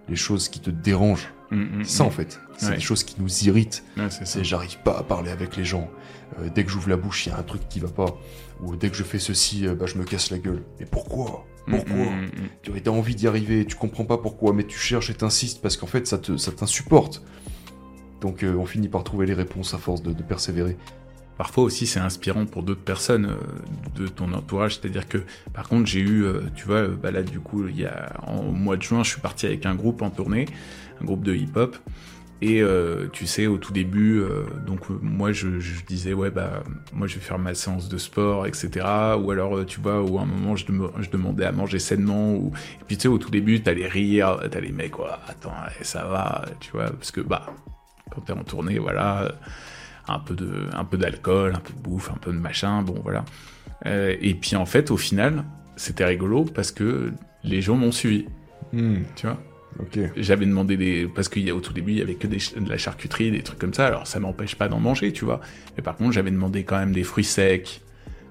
[SPEAKER 2] les choses qui te dérangent.
[SPEAKER 1] Mm, mm,
[SPEAKER 2] C'est ça, en fait. C'est
[SPEAKER 1] Ouais.
[SPEAKER 2] des choses qui nous irritent.
[SPEAKER 1] Ouais, c'est
[SPEAKER 2] j'arrive pas à parler avec les gens. Euh, dès que j'ouvre la bouche, il y a un truc qui va pas. Ou dès que je fais ceci, euh, bah, je me casse la gueule. Mais pourquoi? Pourquoi
[SPEAKER 1] Mm, mm, mm, mm.
[SPEAKER 2] Tu as envie d'y arriver, tu comprends pas pourquoi, mais tu cherches et t'insistes parce qu'en fait ça te ça t'insupporte. Donc euh, on finit par trouver les réponses à force de, de persévérer.
[SPEAKER 1] Parfois aussi, c'est inspirant pour d'autres personnes euh, de ton entourage. C'est-à-dire que, par contre, j'ai eu, euh, tu vois, bah là, du coup, il y a, en, au mois de juin, je suis parti avec un groupe en tournée, un groupe de hip-hop. Et euh, tu sais, au tout début, euh, donc euh, moi, je, je disais, ouais, bah, moi, je vais faire ma séance de sport, etc. Ou alors, tu vois, ou à un moment, je, dem- je demandais à manger sainement. Ou... Et puis, tu sais, au tout début, t'as les rires, t'as les mecs, ouais, attends, eh, ça va, tu vois, parce que, bah, quand t'es en tournée, voilà, un peu de, un peu d'alcool, un peu de bouffe, un peu de machin, bon, voilà. Et puis, en fait, au final, c'était rigolo parce que les gens m'ont suivi, tu vois? J'avais demandé des. Parce qu'au tout début, il y avait que des de la charcuterie, des trucs comme ça. Alors, ça m'empêche pas d'en manger, tu vois. Mais par contre, j'avais demandé quand même des fruits secs.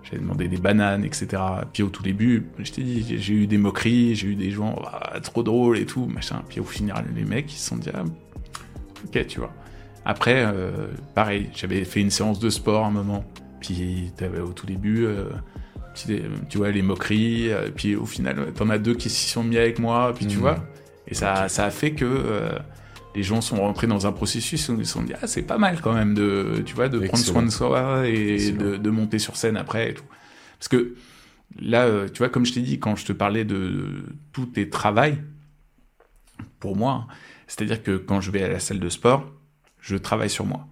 [SPEAKER 1] J'avais demandé des bananes, etc. Puis au tout début, je t'ai dit, j'ai- eu des moqueries, j'ai eu des gens, Ah, trop drôle et tout, machin. Puis au final, les mecs, ils se sont dit, ah, ok, tu vois. Après, euh, pareil, j'avais fait une séance de sport à un moment. Puis t'avais au tout début, euh, tu vois, les moqueries. euh, Puis au final, t'en as deux qui s'y sont mis avec moi. Puis tu
[SPEAKER 2] Mhm.
[SPEAKER 1] vois, et ça, ça a fait que euh, les gens sont rentrés dans un processus où ils se sont dit ah c'est pas mal quand même de tu vois de prendre soin de soi et de, de monter sur scène après et tout. Parce que là, euh, tu vois, comme je t'ai dit quand je te parlais de tout tes travail, pour moi, c'est-à-dire que quand je vais à la salle de sport, je travaille sur moi.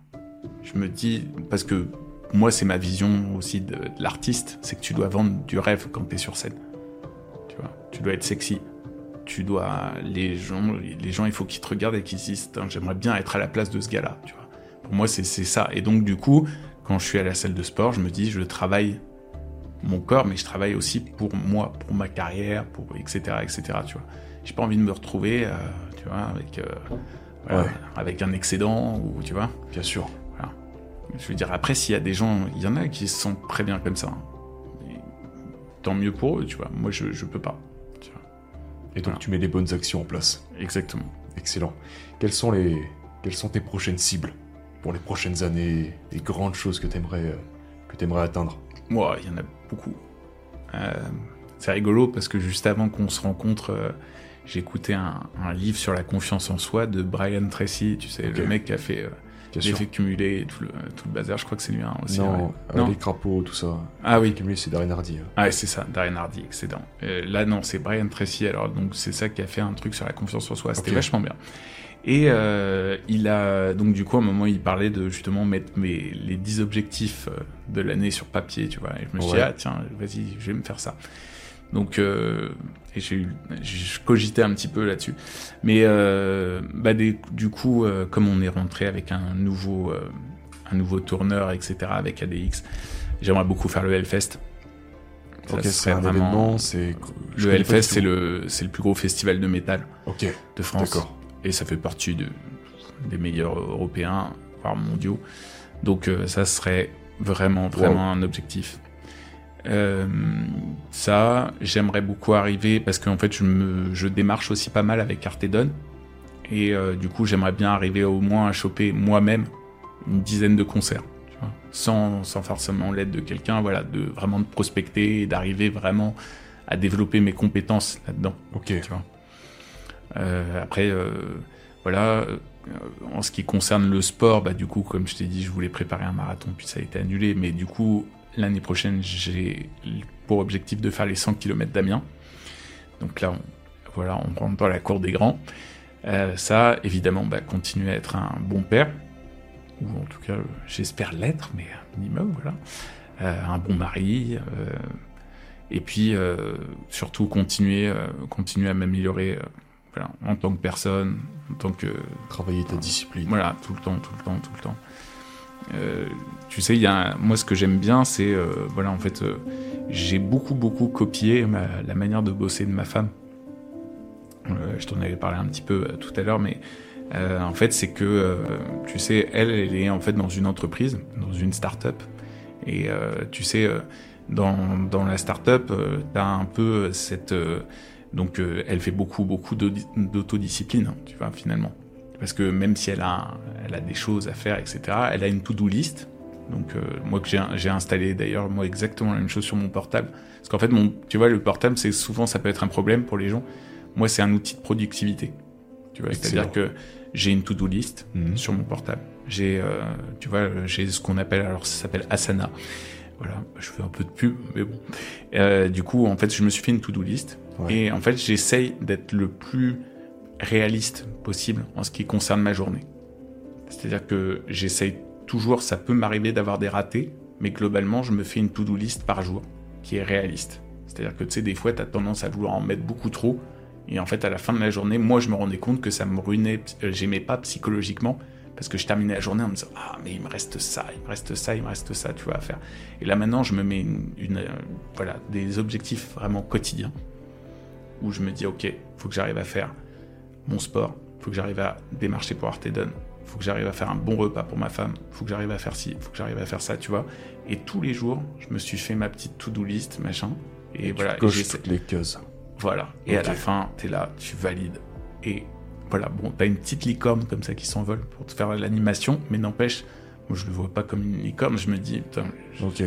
[SPEAKER 1] Je me dis parce que moi c'est ma vision aussi de, de l'artiste, c'est que tu dois vendre du rêve quand tu es sur scène. Tu vois, tu dois être sexy tu dois les gens les gens il faut qu'ils te regardent et qu'ils se disent j'aimerais bien être à la place de ce gars-là tu vois. Pour moi c'est ça. Et donc du coup quand je suis à la salle de sport je me dis je travaille mon corps mais je travaille aussi pour moi pour ma carrière pour etc etc tu vois. J'ai pas envie de me retrouver euh, tu vois avec euh, voilà,
[SPEAKER 2] Ouais.
[SPEAKER 1] avec un excédent ou tu vois.
[SPEAKER 2] Bien sûr.
[SPEAKER 1] je veux dire après s'il y a des gens il y en a qui se sentent très bien comme ça hein. Tant mieux pour eux tu vois. Moi je je peux pas
[SPEAKER 2] Et donc
[SPEAKER 1] Voilà.
[SPEAKER 2] tu mets les bonnes actions en place.
[SPEAKER 1] exactement
[SPEAKER 2] Excellent. Quelles sont les quelles sont tes prochaines cibles pour les prochaines années, les grandes choses que t'aimerais euh, que t'aimerais atteindre?
[SPEAKER 1] Moi, il y en a beaucoup. Euh, c'est rigolo parce que juste avant qu'on se rencontre, euh, j'ai écouté un, un livre sur la confiance en soi de Brian Tracy, tu sais, le mec qui a fait euh. L'effet cumulé et tout le, tout le bazar, je crois que c'est lui hein, aussi.
[SPEAKER 2] non,
[SPEAKER 1] ouais.
[SPEAKER 2] euh,
[SPEAKER 1] Non.
[SPEAKER 2] les crapauds, tout ça.
[SPEAKER 1] Ah oui,
[SPEAKER 2] Cumulé, c'est Darren Hardy. hein.
[SPEAKER 1] ah, c'est ça, Darren Hardy, excellent. Euh, là, non, c'est Brian Tracy, alors donc c'est ça qui a fait un truc sur la confiance en soi, c'était vachement bien. Et euh, il a donc du coup à un moment il parlait de justement mettre mes, les 10 objectifs euh, de l'année sur papier, tu vois. Et je me suis dit ah tiens vas-y je vais me faire ça. Donc euh, et j'ai cogitais un petit peu là-dessus. Mais euh, bah des- du coup euh, comme on est rentré avec un nouveau euh, un nouveau tourneur etc avec ADX, j'aimerais beaucoup faire le Hellfest. Ça
[SPEAKER 2] Ok, c'est
[SPEAKER 1] vraiment-
[SPEAKER 2] c'est.
[SPEAKER 1] Le Hellfest c'est le c'est le plus gros festival de métal de France
[SPEAKER 2] d'accord.
[SPEAKER 1] et ça fait partie de, des meilleurs européens, voire mondiaux. Donc ça serait vraiment, vraiment un objectif. Euh, ça, j'aimerais beaucoup arriver parce qu'en fait, je, me, je démarche aussi pas mal avec Artedon. Et euh, du coup, j'aimerais bien arriver au moins à choper moi-même une dizaine de concerts. tu vois, sans, sans forcément l'aide de quelqu'un, voilà, de vraiment de prospecter et d'arriver vraiment à développer mes compétences là-dedans.
[SPEAKER 2] Ok.
[SPEAKER 1] Tu vois. Euh, après, voilà, en ce qui concerne le sport, bah, du coup, comme je t'ai dit, je voulais préparer un marathon, puis ça a été annulé. Mais du coup, l'année prochaine, j'ai pour objectif de faire les 100 km d'Amiens. Donc là, on, voilà, on rentre dans la cour des grands. Euh, ça, évidemment, bah, continuer à être un bon père, ou en tout cas, j'espère l'être, mais un minimum, voilà. Euh, un bon mari, euh, et puis surtout continuer, continuer à m'améliorer voilà, en tant que personne, en tant que
[SPEAKER 2] Travailler ta discipline.
[SPEAKER 1] voilà, tout le temps, tout le temps, tout le temps. Tu sais, y a, moi, ce que j'aime bien, c'est, voilà, en fait, j'ai beaucoup, beaucoup copié la manière de bosser de ma femme. je t'en avais parlé un petit peu tout à l'heure, mais en fait, c'est que, tu sais, elle, elle est en fait dans une entreprise, dans une start-up. Et tu sais, dans, dans la start-up, tu as un peu cette donc euh, elle fait beaucoup, beaucoup d'autodiscipline, tu vois, finalement. Parce que même si elle a, elle a des choses à faire, etc., elle a une to-do list. Donc euh, moi que j'ai installé d'ailleurs, moi exactement la même chose sur mon portable. Parce qu'en fait, mon, tu vois, le portable, c'est souvent, ça peut être un problème pour les gens. Moi, c'est un outil de productivité. Tu vois, c'est-à-dire que j'ai une to-do list mhm. sur mon portable. J'ai, euh, tu vois, j'ai ce qu'on appelle, alors ça s'appelle Asana. Voilà, je fais un peu de pub, mais bon. Euh, du coup, en fait, je me suis fait une to-do list et en fait, j'essaye d'être le plus réaliste possible en ce qui concerne ma journée. C'est-à-dire que j'essaye toujours, ça peut m'arriver d'avoir des ratés, mais globalement, je me fais une to-do list par jour qui est réaliste. C'est-à-dire que tu sais, des fois, tu as tendance à vouloir en mettre beaucoup trop. Et en fait, à la fin de la journée, moi, je me rendais compte que ça me ruinait, euh, j'aimais pas psychologiquement, parce que je terminais la journée en me disant Ah, mais il me reste ça, il me reste ça, il me reste ça, tu vois, à faire. Et là, maintenant, je me mets une, euh, voilà, des objectifs vraiment quotidiens où je me dis, ok, faut que j'arrive à faire mon sport, faut que j'arrive à démarcher pour Artedon, faut que j'arrive à faire un bon repas pour ma femme, faut que j'arrive à faire ci, faut que j'arrive à faire ça, tu vois. Et tous les jours, je me suis fait ma petite to-do list, machin. Et, voilà.
[SPEAKER 2] Tu coches toutes les cases.
[SPEAKER 1] Voilà. Et à la fin, t'es là, tu valides. Et voilà, bon, t'as une petite licorne comme ça qui s'envole pour te faire l'animation, mais n'empêche, moi je le vois pas comme une licorne, je me dis, putain,
[SPEAKER 2] ok.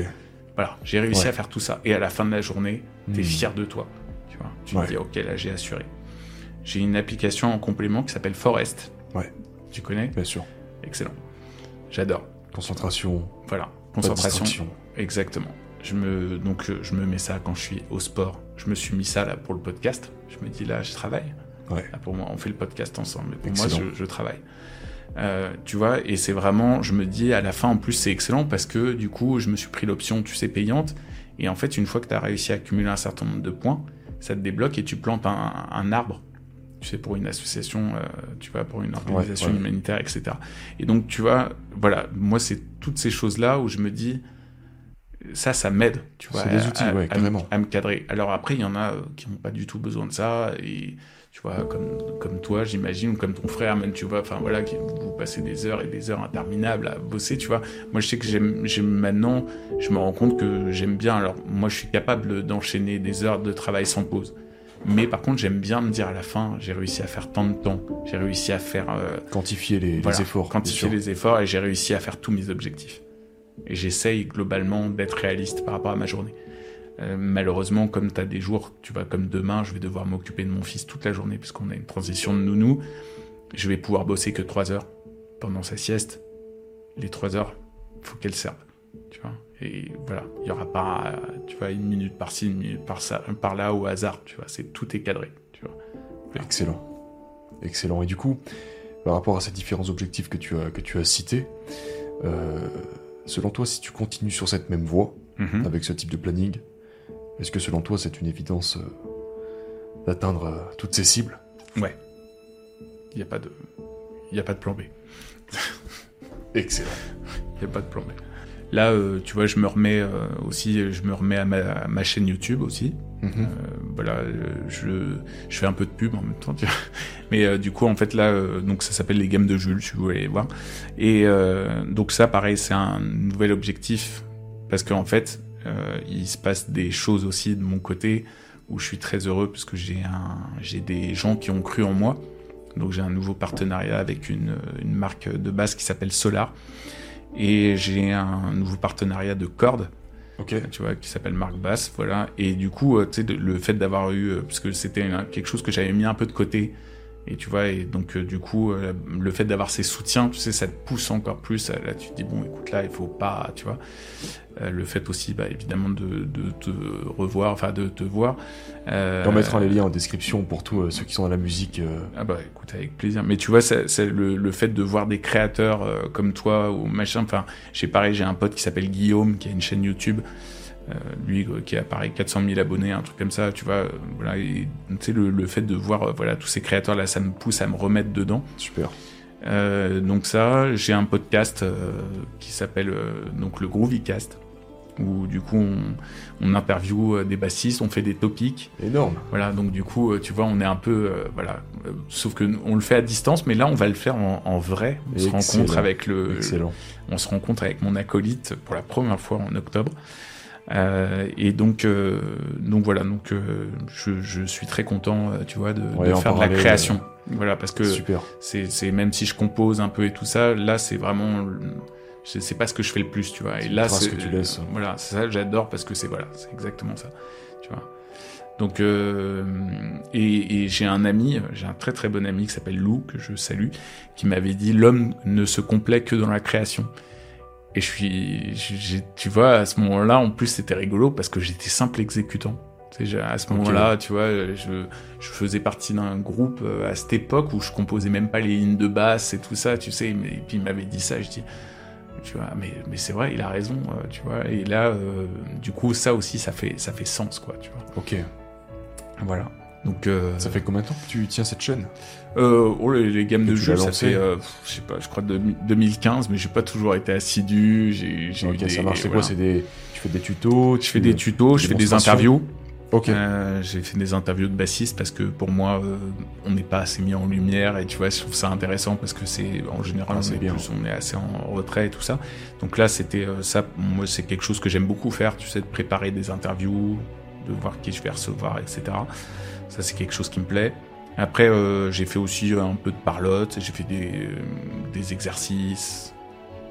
[SPEAKER 1] Voilà, j'ai réussi à faire tout ça. Et à la fin de la journée, t'es hmm. fier de toi. Tu me dis, ok, là j'ai assuré. J'ai une application en complément qui s'appelle Forest.
[SPEAKER 2] Ouais.
[SPEAKER 1] Tu connais
[SPEAKER 2] Bien sûr.
[SPEAKER 1] Excellent. J'adore.
[SPEAKER 2] Concentration.
[SPEAKER 1] Voilà. Concentration. Exactement. Je me, donc, euh, je me mets ça quand je suis au sport. Je me suis mis ça là pour le podcast. Je me dis là, je travaille.
[SPEAKER 2] Ouais.
[SPEAKER 1] pour moi, on fait le podcast ensemble. Mais pour moi, je, travaille. Euh, tu vois, et c'est vraiment, je me dis à la fin, en plus, c'est excellent parce que du coup, je me suis pris l'option, tu sais, payante. Et en fait, une fois que tu as réussi à accumuler un certain nombre de points, ça te débloque et tu plantes un, arbre tu sais, pour une association, euh, tu vois, pour une organisation humanitaire, etc. Et donc, tu vois, voilà, moi, c'est toutes ces choses-là où je me dis, ça, ça m'aide, tu vois,
[SPEAKER 2] des outils, à,
[SPEAKER 1] à, me cadrer. Alors après, il y en a qui n'ont pas du tout besoin de ça, et tu vois, comme, comme toi, j'imagine, ou comme ton frère, même, tu vois, enfin voilà, vous passez des heures et des heures interminables à bosser, tu vois. Moi, je sais que j'aime, maintenant, je me rends compte que j'aime bien, alors moi, je suis capable d'enchaîner des heures de travail sans pause. Mais par contre, j'aime bien me dire à la fin, j'ai réussi à faire tant de temps, j'ai réussi à faire... Euh,
[SPEAKER 2] quantifier les, les efforts.
[SPEAKER 1] Quantifier les efforts, et j'ai réussi à faire tous mes objectifs. Et j'essaye globalement d'être réaliste par rapport à ma journée. Euh, malheureusement, comme tu as des jours, tu vois, comme demain, je vais devoir m'occuper de mon fils toute la journée puisqu'on a une transition de nounou. Je vais pouvoir bosser que 3 heures pendant sa sieste. Les 3 heures, faut qu'elle serve. Tu vois Et voilà, il n'y aura pas, tu vois, une minute par-ci, une minute par, ça, par là au hasard. Tu vois, c'est tout est cadré. Tu vois
[SPEAKER 2] Excellent. Excellent. Et du coup, par rapport à ces différents objectifs que tu as, que tu as cités, euh, selon toi, si tu continues sur cette même voie, mhm. avec ce type de planning, est-ce que selon toi, c'est une évidence euh, d'atteindre euh, toutes ces cibles?
[SPEAKER 1] Ouais. Il n'y a pas de, il a pas de plan B.
[SPEAKER 2] Excellent.
[SPEAKER 1] Il n'y a pas de plan B. Là, euh, tu vois, je me remets aussi, je me remets à ma, chaîne YouTube aussi. Mhm. voilà, je, je, fais un peu de pub en même temps. Tu vois. Mais du coup, en fait, là, donc ça s'appelle les Games de Jules, si vous voulez voir. Et donc ça, pareil, c'est un nouvel objectif parce qu'en fait, euh, il se passe des choses aussi de mon côté où je suis très heureux parce que j'ai un, j'ai des gens qui ont cru en moi. Donc j'ai un nouveau partenariat avec une, une marque de base qui s'appelle Solar et j'ai un nouveau partenariat de cordes. Tu vois, qui s'appelle Marc Bass, voilà. Et du coup, euh, tu sais, le fait d'avoir eu, euh, parce que c'était quelque chose que j'avais mis un peu de côté, et tu vois, et donc du coup, le fait d'avoir ces soutiens, tu sais, ça te pousse encore plus. Là, tu te dis bon, écoute, là, il faut pas, tu vois. Euh, le fait aussi, bah, évidemment, de, te revoir, enfin de te voir.
[SPEAKER 2] Euh, On mettra les liens en description pour tous euh, ceux qui sont dans la musique. Euh.
[SPEAKER 1] Ah bah écoute, avec plaisir. Mais tu vois, c'est le, le, fait de voir des créateurs comme toi ou machin. Enfin, j'ai pareil, j'ai un pote qui s'appelle Guillaume, qui a une chaîne YouTube. Lui qui a pareil 400 000 abonnés, un truc comme ça, tu vois. voilà, tu sais, le, le, fait de voir voilà tous ces créateurs là, ça me pousse à me remettre dedans.
[SPEAKER 2] Super.
[SPEAKER 1] donc ça, j'ai un podcast qui s'appelle donc le Groovycast où du coup on, on interviewe des bassistes, on fait des topics.
[SPEAKER 2] Énorme.
[SPEAKER 1] Voilà, donc du coup, tu vois, on est un peu, voilà, sauf que on le fait à distance, mais là on va le faire en, en vrai. On se rencontre avec le,
[SPEAKER 2] Excellent.
[SPEAKER 1] on se rencontre avec mon acolyte pour la première fois en octobre. Euh, et donc, euh, donc voilà, donc euh, je, je, suis très content, tu vois, de,
[SPEAKER 2] Ouais,
[SPEAKER 1] de faire de la
[SPEAKER 2] parallèle,
[SPEAKER 1] création. Voilà, parce que c'est, même si je compose un peu et tout ça, là c'est vraiment, c'est, pas ce que je fais le plus, tu vois. Et là, c'est
[SPEAKER 2] que tu laisses.
[SPEAKER 1] Voilà, c'est ça, j'adore parce que c'est voilà, c'est exactement ça, tu vois. Donc, euh, et, et j'ai un ami, j'ai un très très bon ami qui s'appelle Lou, que je salue, qui m'avait dit l'homme ne se complaît que dans la création. Et je suis, tu vois, à ce moment-là, en plus, c'était rigolo parce que j'étais simple exécutant. Tu sais, j'ai- à ce moment-là, tu vois, je, je faisais partie d'un groupe euh, à cette époque où je composais même pas les lignes de basse et tout ça, tu sais. Mais, et puis il m'avait dit ça, je dis, tu vois, mais, mais c'est vrai, il a raison, euh, tu vois. Et là, euh, du coup, ça aussi, ça fait, ça fait sens, quoi, tu vois.
[SPEAKER 2] Ok.
[SPEAKER 1] Voilà. Donc, euh,
[SPEAKER 2] Ça fait combien de temps que tu tiens cette chaîne?
[SPEAKER 1] Euh, oh, les, les gammes de
[SPEAKER 2] tu
[SPEAKER 1] jeu,
[SPEAKER 2] l'as
[SPEAKER 1] ça fait, euh, je sais pas, je crois de 2015, mais j'ai pas toujours été assidu. J'ai, j'ai eu
[SPEAKER 2] Ok,
[SPEAKER 1] des-
[SPEAKER 2] ça marche. C'est
[SPEAKER 1] voilà.
[SPEAKER 2] quoi C'est des. Tu fais des tutos
[SPEAKER 1] Je fais des tutos, je fais des interviews.
[SPEAKER 2] Ok.
[SPEAKER 1] Euh, j'ai fait des interviews de bassistes parce que pour moi, euh, on n'est pas assez mis en lumière et tu vois, je trouve ça intéressant parce que c'est en général,
[SPEAKER 2] Ah,
[SPEAKER 1] on,
[SPEAKER 2] c'est
[SPEAKER 1] est
[SPEAKER 2] bien.
[SPEAKER 1] plus- on est assez en retrait et tout ça. Donc là, c'était euh, ça. Moi, c'est quelque chose que j'aime beaucoup faire. Tu sais, de préparer des interviews, de voir qui je vais recevoir, etc. Ça, c'est quelque chose qui me plaît. Après, euh, j'ai fait aussi un peu de parlotte. J'ai fait des, euh, des exercices,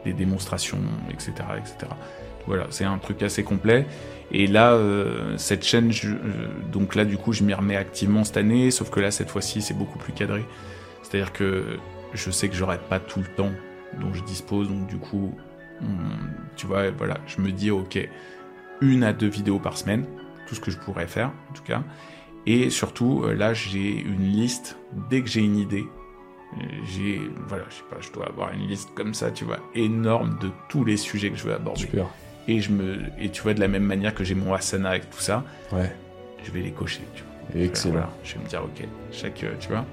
[SPEAKER 1] des démonstrations, etc., etc. Voilà, c'est un truc assez complet. Et là, euh, cette chaîne, je- euh, donc là, du coup, je m'y remets activement cette année, sauf que là, cette fois-ci, c'est beaucoup plus cadré. C'est-à-dire que je sais que j'aurai pas tout le temps dont je dispose, donc du coup, tu vois, voilà, je me dis, ok, une à deux vidéos par semaine, tout ce que je pourrais faire, en tout cas. Et surtout, euh, là, j'ai une liste, dès que j'ai une idée, euh, j'ai, voilà, je sais pas, je dois avoir une liste comme ça, tu vois, énorme de tous les sujets que je veux aborder
[SPEAKER 2] Super.
[SPEAKER 1] et je me et tu vois de la même manière que j'ai mon asana avec tout ça
[SPEAKER 2] Ouais.
[SPEAKER 1] je vais les cocher tu vois
[SPEAKER 2] Excellent.
[SPEAKER 1] Voilà, je vais me dire ok chaque euh, tu vois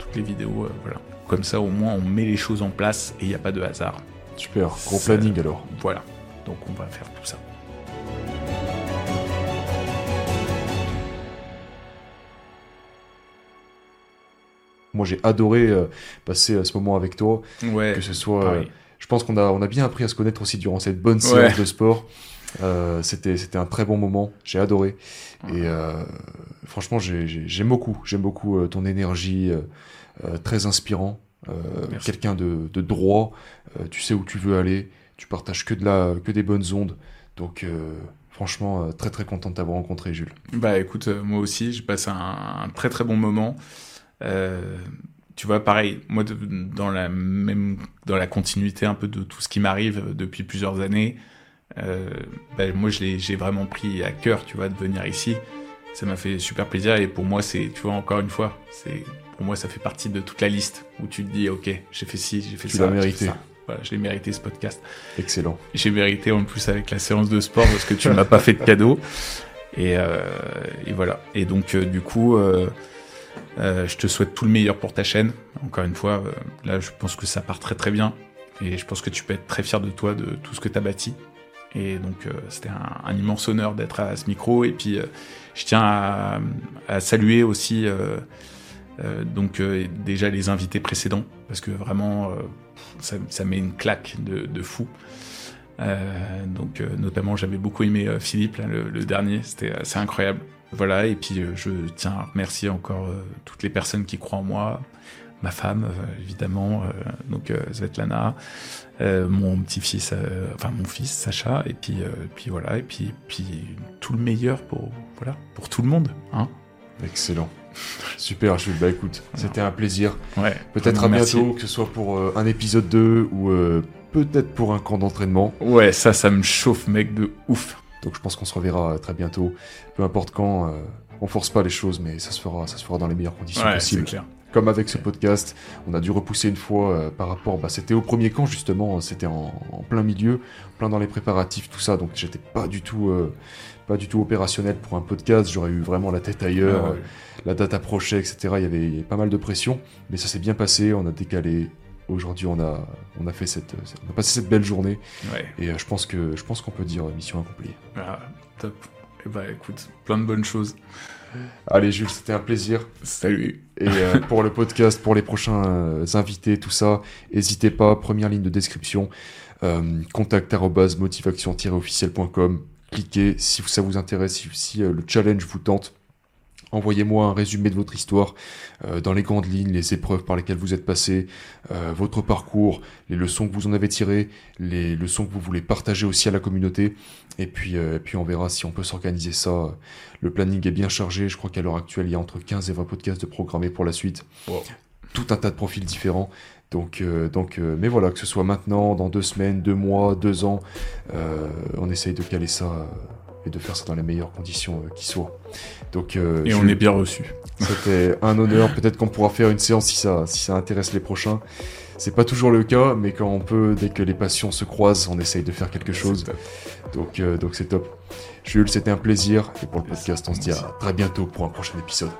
[SPEAKER 1] toutes les vidéos euh, voilà comme ça au moins on met les choses en place et il n'y a pas de hasard
[SPEAKER 2] Super. Gros planning alors.
[SPEAKER 1] voilà donc on va faire tout ça
[SPEAKER 2] Moi, j'ai adoré euh, passer euh, ce moment avec toi.
[SPEAKER 1] ouais
[SPEAKER 2] Que ce soit. euh, je pense qu'on a, on a bien appris à se connaître aussi durant cette bonne séance
[SPEAKER 1] Ouais.
[SPEAKER 2] de sport. Euh, c'était, c'était un très bon moment. J'ai adoré. Et euh, franchement, j'ai, j'ai- j'aime beaucoup. J'aime beaucoup euh, ton énergie, très inspirant. Quelqu'un de, de droit. Tu sais où tu veux aller. Tu partages que de la, que des bonnes ondes. Donc, franchement, très très content de t'avoir rencontré, Jules.
[SPEAKER 1] Bah écoute, moi aussi, je passe un, un très très bon moment. Euh, tu vois, pareil, moi dans la même dans la continuité un peu de tout ce qui m'arrive euh, depuis plusieurs années, euh, bah, moi j'ai vraiment pris à cœur, tu vois, de venir ici. Ça m'a fait super plaisir et pour moi c'est, tu vois, encore une fois, c'est pour moi ça fait partie de toute la liste où tu te dis, ok, j'ai fait ci, j'ai fait
[SPEAKER 2] Tu
[SPEAKER 1] ça,
[SPEAKER 2] mérité.
[SPEAKER 1] Voilà, je l'ai mérité ce podcast.
[SPEAKER 2] Excellent.
[SPEAKER 1] J'ai mérité en plus avec la séance de sport parce que tu ne m'as pas fait de cadeau. Et, euh, et voilà. Et donc, euh, du coup, euh, je te souhaite tout le meilleur pour ta chaîne. Encore une fois, euh, là, je pense que ça part très très bien. Et je pense que tu peux être très fier de toi, de tout ce que tu as bâti. Et donc, euh, c'était un, immense honneur d'être à ce micro. Et puis, je tiens à, saluer aussi donc déjà les invités précédents parce que vraiment ça, met une claque de, fou. Donc notamment j'avais beaucoup aimé Philippe le, le dernier, c'était assez incroyable. Voilà et puis euh, je tiens à remercier encore euh, toutes les personnes qui croient en moi, ma femme euh, évidemment, donc Svetlana, mon petit-fils, enfin mon fils Sacha et puis puis voilà et puis puis tout le meilleur pour voilà pour tout le monde, hein.
[SPEAKER 2] Excellent. Super, Jules. Bah écoute, c'était un plaisir.
[SPEAKER 1] Ouais.
[SPEAKER 2] Peut-être à
[SPEAKER 1] vraiment, merci.
[SPEAKER 2] bientôt, que ce soit pour euh, un épisode 2 ou euh, peut-être pour un camp d'entraînement.
[SPEAKER 1] Ouais, ça, ça me chauffe, mec, de ouf.
[SPEAKER 2] Donc je pense qu'on se reverra euh, très bientôt. Peu importe quand, euh, on force pas les choses, mais ça se fera, ça se fera dans les meilleures conditions
[SPEAKER 1] Ouais,
[SPEAKER 2] possibles.
[SPEAKER 1] clair.
[SPEAKER 2] Comme avec ce podcast, on a dû repousser une fois euh, par rapport, bah, c'était au premier camp justement, c'était en, en plein milieu, plein dans les préparatifs, tout ça, donc j'étais pas du tout, pas du tout opérationnel pour un podcast. J'aurais eu vraiment la tête ailleurs,
[SPEAKER 1] Ah ouais.
[SPEAKER 2] la date approchait, etc. Il y avait, il y avait pas mal de pression, mais ça s'est bien passé. On a décalé aujourd'hui on a, on a fait cette, on a passé cette belle journée.
[SPEAKER 1] Ouais.
[SPEAKER 2] Et euh, je pense que, je pense qu'on peut dire mission accomplie.
[SPEAKER 1] Ah, top. Et bah écoute, plein de bonnes choses.
[SPEAKER 2] Allez Jules, c'était un plaisir.
[SPEAKER 1] Salut.
[SPEAKER 2] Et euh, pour le podcast, pour les prochains euh, invités, tout ça, n'hésitez pas, première ligne de description, euh, contact motivation-officiel.com. Cliquez si ça vous intéresse, si, si, euh, le challenge vous tente. Envoyez-moi un résumé de votre histoire, euh, dans les grandes lignes, les épreuves par lesquelles vous êtes passé, euh, votre parcours, les leçons que vous en avez tirées, les leçons que vous voulez partager aussi à la communauté. Et puis, euh, et puis on verra si on peut s'organiser ça. Le planning est bien chargé. Je crois qu'à l'heure actuelle, il y a entre 15 et 20 podcasts de programmés pour la suite.
[SPEAKER 1] Wow.
[SPEAKER 2] Tout un tas de profils différents. Donc, euh, donc euh, mais voilà, que ce soit maintenant, dans deux semaines, deux mois, deux ans, euh, on essaye de caler ça euh, et de faire ça dans les meilleures conditions euh, qui soient. Donc, euh,
[SPEAKER 1] Et
[SPEAKER 2] je-
[SPEAKER 1] on est bien reçu.
[SPEAKER 2] c'était un honneur. Peut-être qu'on pourra faire une séance si ça, si ça intéresse les prochains. C'est pas toujours le cas, mais quand on peut, dès que les passions se croisent, on essaye de faire quelque chose. Donc, euh, donc c'est top. Jules, c'était un plaisir. Et pour le podcast, on se dit à très bientôt pour un prochain épisode.